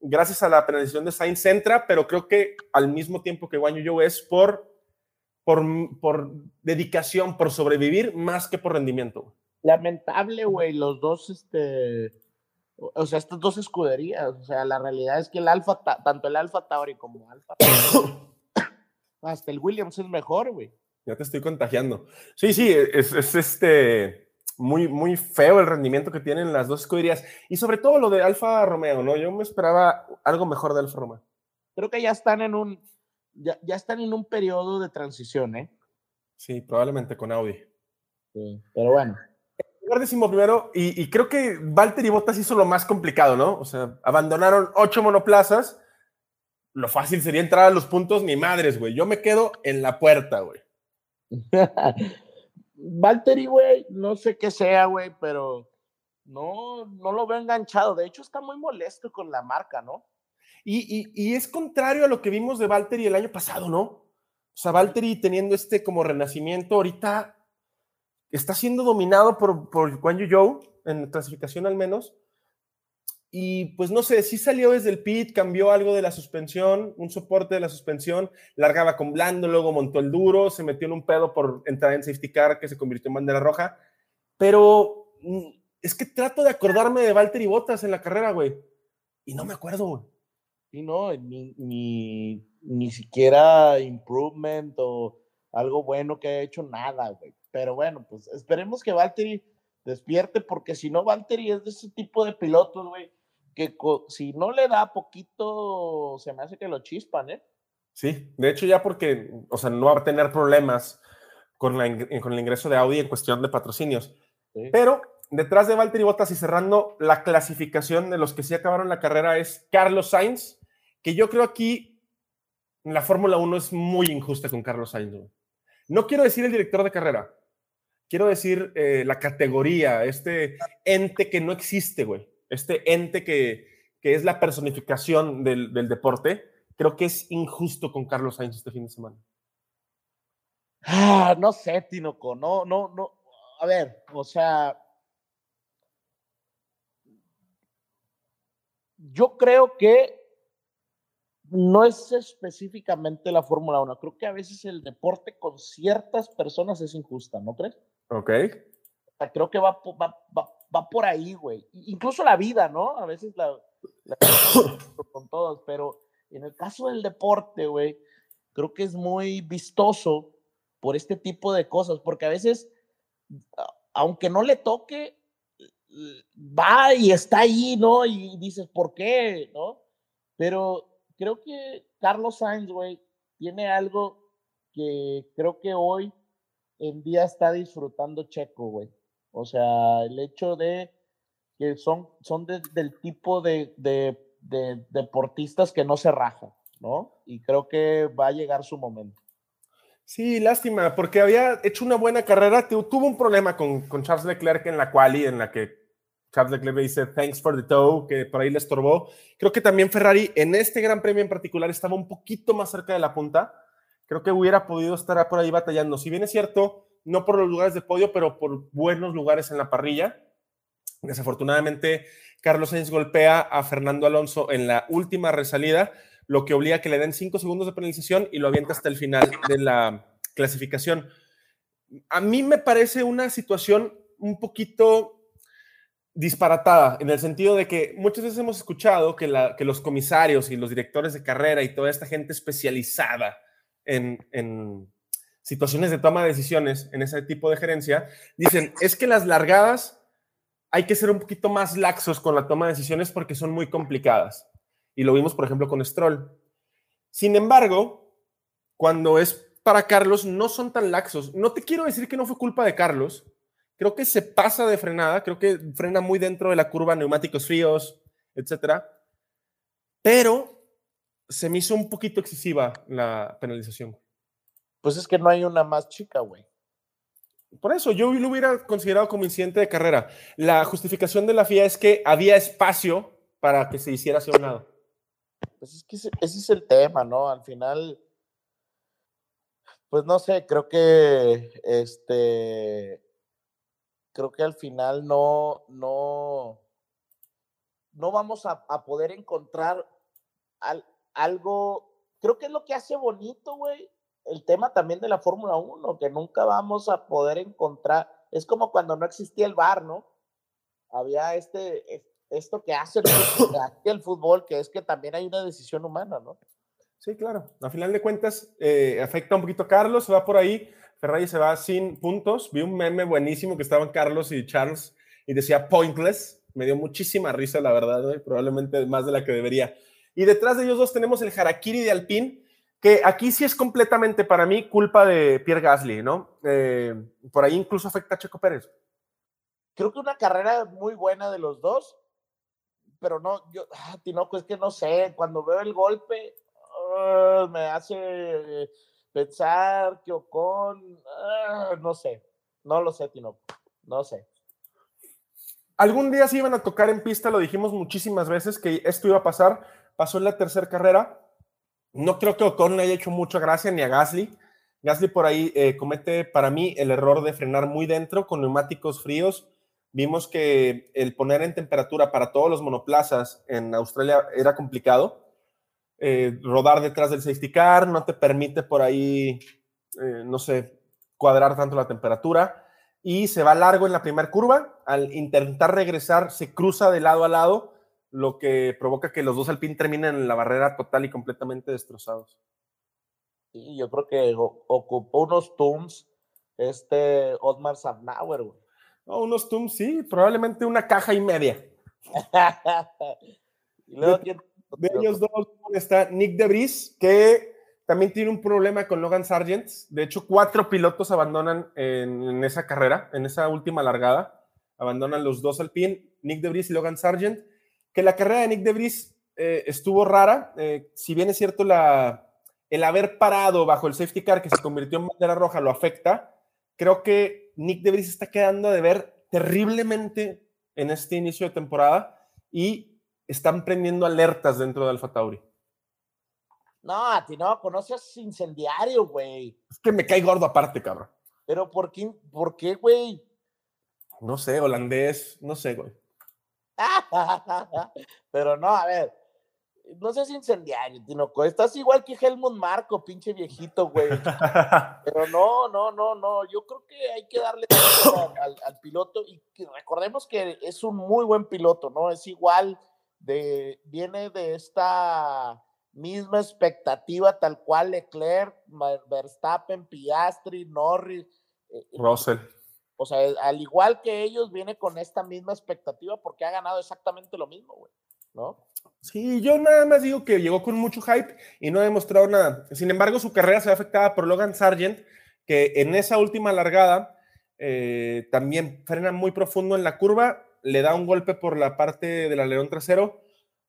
Gracias a la penalización de Sainz entra, pero creo que al mismo tiempo que Guanyu Zhou es por, por, por dedicación, por sobrevivir, más que por rendimiento. Lamentable, güey, los dos, este, o sea, estas dos escuderías, o sea, la realidad es que el Alfa, Ta- tanto el Alfa Tauri como Alfa, hasta el Williams es mejor, güey. Ya te estoy contagiando. Sí, sí, es, es este muy, muy feo el rendimiento que tienen las dos escuderías. Y sobre todo lo de Alfa Romeo, ¿no? Yo me esperaba algo mejor de Alfa Romeo. Creo que ya están en un, ya, ya están en un periodo de transición, ¿eh? Sí, probablemente con Audi. Sí, pero bueno. Lugar décimo primero, y, y creo que Valtteri Bottas hizo lo más complicado, ¿no? O sea, abandonaron ocho monoplazas. Lo fácil sería entrar a los puntos, ni madres, güey. Yo me quedo en la puerta, güey. Valtteri, güey, no sé qué sea, güey, pero no, no lo veo enganchado. De hecho, está muy molesto con la marca, ¿no? Y, y- y es contrario a lo que vimos de Valtteri el año pasado, ¿no? O sea, Valtteri teniendo este como renacimiento, ahorita está siendo dominado por, por Guan Yu Zhou, en clasificación al menos. Y pues no sé, sí salió desde el pit, cambió algo de la suspensión, un soporte de la suspensión, largaba con blando, luego montó el duro, se metió en un pedo por entrar en safety car que se convirtió en bandera roja. Pero mm, es que trato de acordarme de Valtteri Bottas en la carrera, güey. Y no me acuerdo. Sí, no, ni, ni, ni siquiera improvement o algo bueno que haya hecho, nada, güey. Pero bueno, pues esperemos que Valtteri despierte, porque si no, Valtteri es de ese tipo de pilotos, güey, que si no le da poquito, se me hace que lo chispan, ¿eh? Sí, de hecho ya porque, o sea, no va a tener problemas con, la con el ingreso de Audi en cuestión de patrocinios. Sí. Pero detrás de Valtteri Bottas y cerrando la clasificación de los que sí acabaron la carrera es Carlos Sainz, que yo creo aquí la Fórmula 1 es muy injusta con Carlos Sainz. güey. No quiero decir el director de carrera, quiero decir eh, la categoría, este ente que no existe, güey. Este ente que, que es la personificación del, del deporte. Creo que es injusto con Carlos Sainz este fin de semana. Ah, no sé, Tinoco, no, no, no. A ver, o sea, yo creo que no es específicamente la Fórmula 1. Creo que a veces el deporte con ciertas personas es injusta, ¿no crees? Ok. O sea, creo que va, va, va, va por ahí, güey. Incluso la vida, ¿no? A veces la, la con todos, pero en el caso del deporte, güey, creo que es muy vistoso por este tipo de cosas, porque a veces, aunque no le toque, va y está ahí, ¿no? Y dices, ¿por qué? ¿No? Pero creo que Carlos Sainz, güey, tiene algo que creo que hoy en día está disfrutando Checo, güey. O sea, el hecho de que son, son del tipo de, de, de, deportistas que no se rajan, ¿no? Y creo que va a llegar su momento. Sí, lástima, porque había hecho una buena carrera. Tuvo un problema con, con Charles Leclerc en la quali, en la que Charles Leclerc dice thanks for the tow, que por ahí le estorbó. Creo que también Ferrari en este gran premio en particular estaba un poquito más cerca de la punta. Creo que hubiera podido estar por ahí batallando. Si bien es cierto, no por los lugares de podio, pero por buenos lugares en la parrilla. Desafortunadamente, Carlos Sainz golpea a Fernando Alonso en la última resalida, lo que obliga a que le den cinco segundos de penalización y lo avienta hasta el final de la clasificación. A mí me parece una situación un poquito disparatada, en el sentido de que muchas veces hemos escuchado que, que los comisarios y los directores de carrera y toda esta gente especializada en, situaciones de toma de decisiones, en ese tipo de gerencia, dicen, es que las largadas hay que ser un poquito más laxos con la toma de decisiones porque son muy complicadas. Y lo vimos, por ejemplo, con Stroll. Sin embargo, cuando es para Carlos, no son tan laxos. No te quiero decir que no fue culpa de Carlos, creo que se pasa de frenada, creo que frena muy dentro de la curva, neumáticos fríos, etcétera. Pero se me hizo un poquito excesiva la penalización. Pues es que no hay una más chica, güey. Por eso, yo lo hubiera considerado como incidente de carrera. La justificación de la FIA es que había espacio para que se hiciera hacia un lado. Pues es que ese, ese es el tema, ¿no? Al final, pues no sé, creo que este creo que al final no, no, no vamos a, poder encontrar algo, creo que es lo que hace bonito, güey, el tema también de la Fórmula 1, que nunca vamos a poder encontrar, es como cuando no existía el bar, ¿no? Había este, esto que hace el, fútbol, que es que también hay una decisión humana, ¿no? Sí, claro. A final de cuentas, eh, afecta un poquito a Carlos, se va por ahí. Ferrari se va sin puntos. Vi un meme buenísimo que estaban Carlos y Charles y decía pointless. Me dio muchísima risa, la verdad, probablemente más de la que debería. Y detrás de ellos dos tenemos el Harakiri de Alpine, que aquí sí es completamente para mí culpa de Pierre Gasly, ¿no? Eh, por ahí incluso afecta a Checo Pérez. Creo que una carrera muy buena de los dos, pero no, yo, ah, Tinoco, es que no sé, cuando veo el golpe, ah, me hace pensar que Ocon, ah, no sé, no lo sé, Tino, no sé. Algún día se iban a tocar en pista, lo dijimos muchísimas veces que esto iba a pasar, pasó en la tercera carrera. No creo que Ocon haya hecho mucha gracia ni a Gasly. Gasly por ahí eh, comete para mí el error de frenar muy dentro con neumáticos fríos. Vimos que el poner en temperatura para todos los monoplazas en Australia era complicado eh, rodar detrás del safety car, no te permite por ahí, eh, no sé, cuadrar tanto la temperatura y se va largo en la primera curva. Al intentar regresar, se cruza de lado a lado, lo que provoca que los dos alpin terminen en la barrera total y completamente destrozados. Sí, yo creo que ocupó unos tums este Otmar Safnauer, unos tums, sí, probablemente una caja y media. y luego, de ellos dos está Nick Debris, que también tiene un problema con Logan Sargent. De hecho, cuatro pilotos abandonan en, esa carrera, en esa última largada. Abandonan los dos Alpine, Nick Debris y Logan Sargent. Que la carrera de Nick Debris eh, estuvo rara. Eh, si bien es cierto, la, el haber parado bajo el safety car que se convirtió en bandera roja lo afecta, creo que Nick Debris está quedando de ver terriblemente en este inicio de temporada y están prendiendo alertas dentro de Alfa Tauri. No, a ti no, conoces incendiario, güey. Es que me cae gordo aparte, cabrón. Pero ¿por qué, por qué, güey? No sé, holandés, no sé, güey. Pero no, a ver, no seas incendiario, Tinoco. Estás igual que Helmut Marco, pinche viejito, güey. Pero no, no, no, no. Yo creo que hay que darle al, al, piloto y recordemos que es un muy buen piloto, ¿no? Es igual viene de esta misma expectativa tal cual Leclerc, Verstappen, Piastri, Norris. Eh, eh, Russell. O sea, al igual que ellos, viene con esta misma expectativa porque ha ganado exactamente lo mismo, güey. ¿no? Sí, yo nada más digo que llegó con mucho hype y no ha demostrado nada. Sin embargo, su carrera se ve afectada por Logan Sargent, que en esa última largada eh, también frena muy profundo en la curva, le da un golpe por la parte del alerón trasero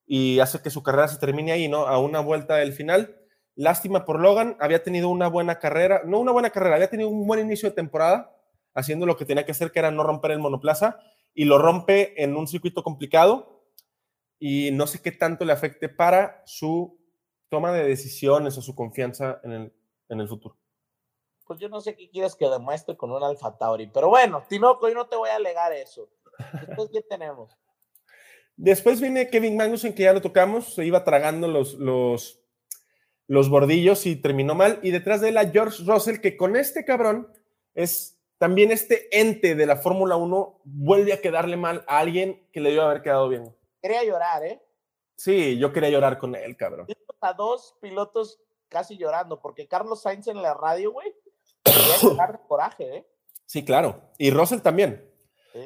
y hace que su carrera se termine ahí, ¿no? A una vuelta del final. Lástima por Logan, había tenido una buena carrera, no una buena carrera, había tenido un buen inicio de temporada, haciendo lo que tenía que hacer, que era no romper el monoplaza, y lo rompe en un circuito complicado y no sé qué tanto le afecte para su toma de decisiones o su confianza en el, en el futuro. Pues yo no sé qué quieres que demuestre con un Alfa Tauri, pero bueno, Tinoco, hoy no te voy a alegar eso. Después, ¿qué tenemos? Después viene Kevin Magnussen, que ya lo tocamos, se iba tragando los, los, los bordillos y terminó mal. Y detrás de él a George Russell, que con este cabrón es también este ente de la Fórmula 1, vuelve a quedarle mal a alguien que le dio haber quedado bien. Quería llorar, ¿eh? Sí, yo quería llorar con él, cabrón. A dos pilotos casi llorando, porque Carlos Sainz en la radio, güey, quería llorar de coraje, ¿eh? Sí, claro. Y Russell también.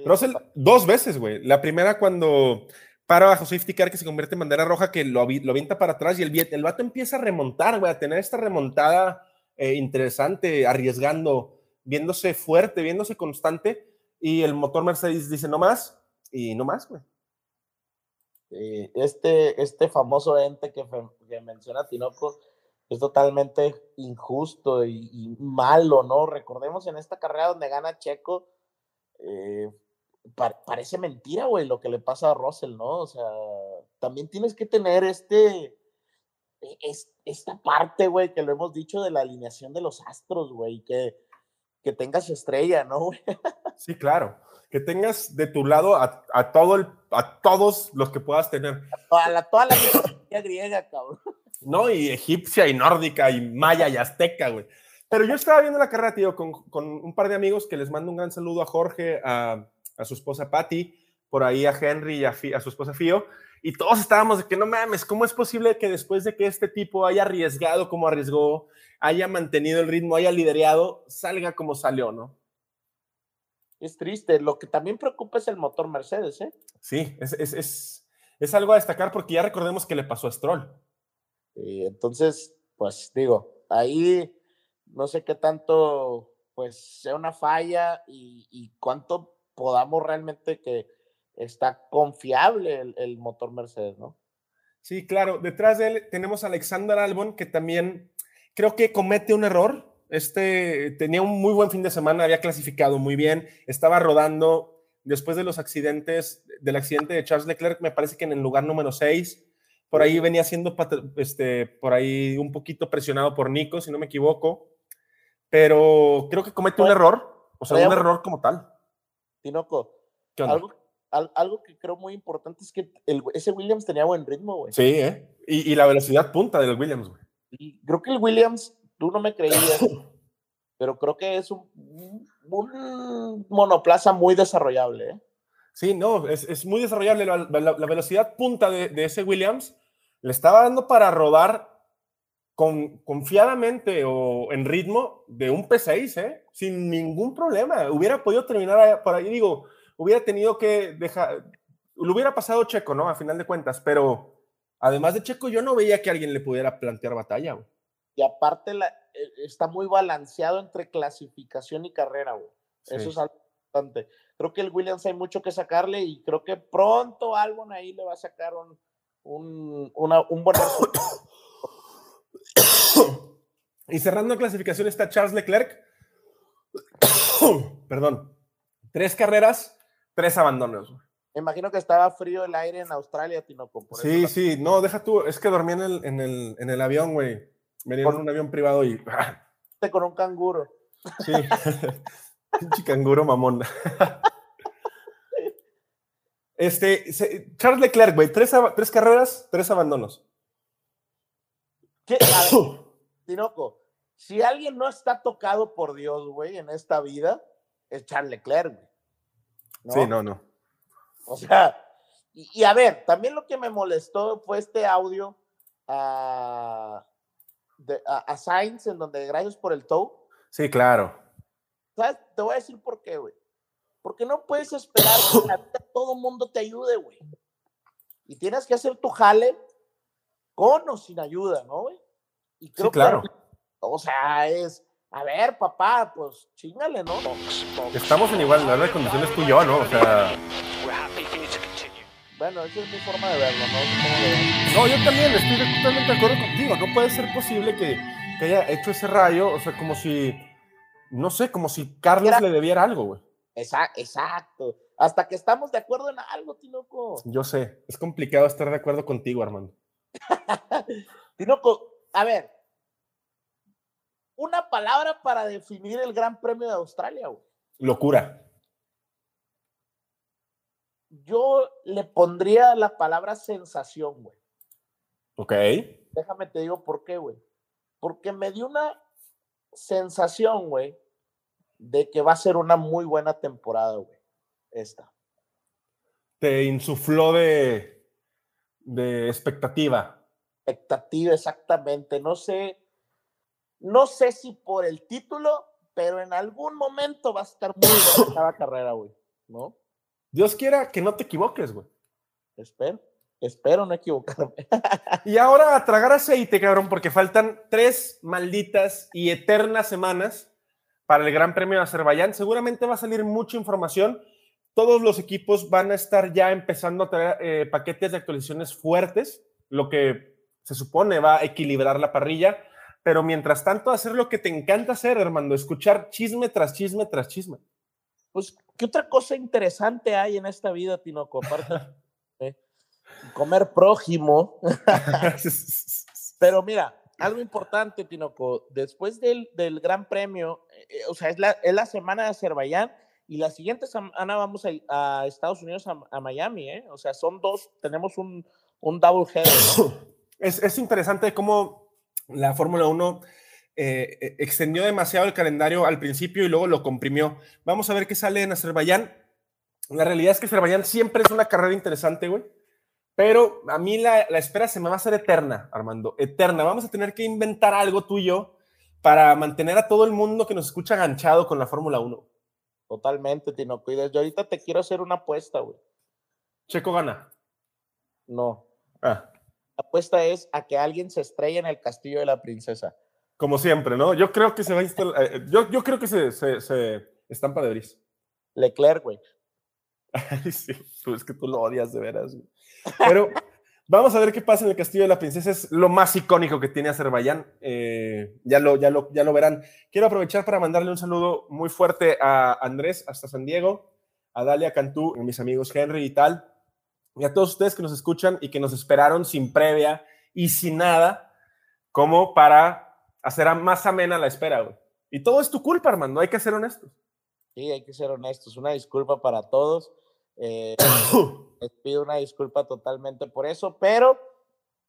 Russell dos veces, güey. La primera cuando para bajo safety car que se convierte en bandera roja, que lo, lo avienta para atrás y el, el vato empieza a remontar, güey, a tener esta remontada eh, interesante, arriesgando, viéndose fuerte, viéndose constante. Y el motor Mercedes dice no más y no más, güey. este, este famoso ente que, menciona Tinoco es totalmente injusto y, malo, ¿no? Recordemos en esta carrera donde gana Checo, eh, parece mentira, güey, lo que le pasa a Russell, ¿no? O sea, también tienes que tener este, e, es, esta parte, güey, que lo hemos dicho de la alineación de los astros, güey, que, que tengas estrella, ¿no? Sí, claro. Que tengas de tu lado a, a todo el, a todos los que puedas tener. A la, toda la griega, cabrón. No, y egipcia y nórdica y maya y azteca, güey. Pero yo estaba viendo la carrera, tío, con, con, un par de amigos que les mando un gran saludo a Jorge, a, a su esposa Patty, por ahí a Henry y a, a, su esposa Fío, y todos estábamos de que no mames, ¿cómo es posible que después de que este tipo haya arriesgado como arriesgó, haya mantenido el ritmo, haya liderado, salga como salió, ¿no? Es triste. Lo que también preocupa es el motor Mercedes, ¿eh? Sí, es, es, es, es algo a destacar porque ya recordemos que le pasó a Stroll. Y entonces, pues digo, ahí no sé qué tanto, pues sea una falla y, y cuánto podamos realmente que está confiable el, el, motor Mercedes, ¿no? Sí, claro. Detrás de él tenemos a Alexander Albon, que también creo que comete un error. Este tenía un muy buen fin de semana, había clasificado muy bien, estaba rodando después de los accidentes, del accidente de Charles Leclerc, me parece que en el lugar número 6. Por ahí venía siendo este, por ahí un poquito presionado por Nico, si no me equivoco. Pero creo que comete un error, o sea, un error como tal. Tinoco, algo, al, algo, que creo muy importante es que el, ese Williams tenía buen ritmo, güey. Sí, ¿eh? Y, y, la velocidad punta del Williams, güey. Y creo que el Williams, tú no me creías, pero creo que es un, un monoplaza muy desarrollable, ¿eh? Sí, no, es, es muy desarrollable. La, la, la velocidad punta de, de, ese Williams le estaba dando para rodar con, confiadamente o en ritmo de un P6, ¿eh? sin ningún problema. Hubiera podido terminar por ahí, digo, hubiera tenido que dejar, lo hubiera pasado Checo, ¿no? A final de cuentas, pero además de Checo, yo no veía que alguien le pudiera plantear batalla, güey. Y aparte la, está muy balanceado entre clasificación y carrera, güey. Sí. Eso es algo importante. Creo que el Williams hay mucho que sacarle y creo que pronto Albon ahí le va a sacar un, un, una, un buen y cerrando clasificación está Charles Leclerc. Perdón. Tres carreras, tres abandonos. Me imagino que estaba frío el aire en Australia, Tinoco. Por sí, eso sí, no, deja tú, es que dormí en el, en el, en el avión, güey. Venía en un avión privado y. Con un canguro. Sí, pinche canguro mamón. Este, se, Charles Leclerc, güey, tres, tres carreras, tres abandonos. ¿Qué? Ver, Tinoco, si alguien no está tocado por Dios, güey, en esta vida, es Charles Leclerc, güey. ¿No? Sí, no, no. O sea, y, y, a ver, también lo que me molestó fue este audio a, de, a, a Sainz en donde gracias por el tow. Sí, claro. ¿Sabes? Te voy a decir por qué, güey. Porque no puedes esperar que la vida todo mundo te ayude, güey. y tienes que hacer tu jale con o sin ayuda, ¿no, güey? Y Sí, creo claro. que, o sea, es, a ver, papá, pues chingale, ¿no? Estamos en igualdad de condiciones tú y yo, ¿no? O sea, Bueno, esa es mi forma de verlo, ¿no? No, yo también estoy totalmente de acuerdo contigo. No puede ser posible que, que haya hecho ese rayo, o sea, como si, no sé, como si Carlos Era- le debiera algo, güey. Exacto. Hasta que estamos de acuerdo en algo, Tinoco. Yo sé, es complicado estar de acuerdo contigo, Armando. Tinoco, a ver, una palabra para definir el Gran Premio de Australia, güey. Locura. Yo le pondría la palabra sensación, güey. Ok. Déjame te digo por qué, güey. Porque me dio una sensación, güey, de que va a ser una muy buena temporada, güey. Esta. Te insufló de, de expectativa. Expectativa, exactamente. No sé, no sé si por el título, pero en algún momento va a estar muy buena cada carrera, güey. ¿No? Dios quiera que no te equivoques, güey. Espero, espero no equivocarme. Y ahora a tragar aceite, cabrón, porque faltan tres malditas y eternas semanas para el Gran Premio de Azerbaiyán. Seguramente va a salir mucha información. Todos los equipos van a estar ya empezando a traer eh, paquetes de actualizaciones fuertes, lo que se supone va a equilibrar la parrilla. Pero mientras tanto, hacer lo que te encanta hacer, Armando, escuchar chisme tras chisme tras chisme. Pues, ¿qué otra cosa interesante hay en esta vida, Tinoco? Aparte de comer prójimo. Pero mira, algo importante, Tinoco, después del, del Gran Premio, eh, o sea, es la, es la semana de Azerbaiyán y la siguiente semana vamos a, a Estados Unidos, a, a, Miami, ¿eh? O sea, son dos, tenemos un, un double header. ¿no? Es, es, interesante cómo la Fórmula 1 eh, extendió demasiado el calendario al principio y luego lo comprimió. Vamos a ver qué sale en Azerbaiyán. La realidad es que Azerbaiyán siempre es una carrera interesante, güey. Pero a mí la, la, espera se me va a hacer eterna, Armando, eterna. Vamos a tener que inventar algo tú y yo para mantener a todo el mundo que nos escucha ganchado con la Fórmula 1. Totalmente, Tinoco. Y desde ahorita te quiero hacer una apuesta, güey. Checo gana. No. Ah. La apuesta es a que alguien se estrelle en el castillo de la princesa. Como siempre, ¿no? Yo creo que se va a instalar. Eh, yo, yo, creo que se, se, se estampa de bris. Leclerc, güey. Sí, tú, es que tú lo odias de veras. Güey. Pero vamos a ver qué pasa en el Castillo de la Princesa. Es lo más icónico que tiene Azerbaiyán. Eh, ya, lo, ya, lo, ya lo verán. Quiero aprovechar para mandarle un saludo muy fuerte a Andrés hasta San Diego, a Dalia Cantú, a mis amigos Henry y tal, y a todos ustedes que nos escuchan y que nos esperaron sin previa y sin nada, como para hacer más amena la espera. Güey. Y todo es tu culpa, Armando. Hay que ser honestos. Sí, hay que ser honestos. Una disculpa para todos. Eh, les pido una disculpa totalmente por eso, pero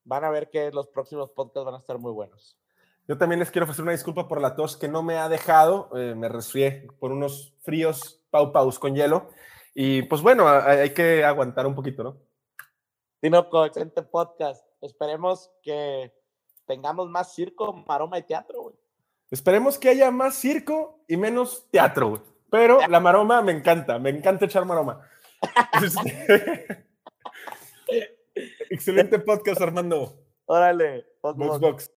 van a ver que los próximos podcasts van a estar muy buenos. Yo también les quiero ofrecer una disculpa por la tos que no me ha dejado. Eh, me resfrié por unos fríos pau paus con hielo. Y pues bueno, hay que aguantar un poquito, ¿no? Tinoco, excelente podcast. Esperemos que tengamos más circo, maroma y teatro, güey. Esperemos que haya más circo y menos teatro, güey. Pero la maroma me encanta, me encanta echar maroma. Excelente podcast, Armando. Órale, Box, box.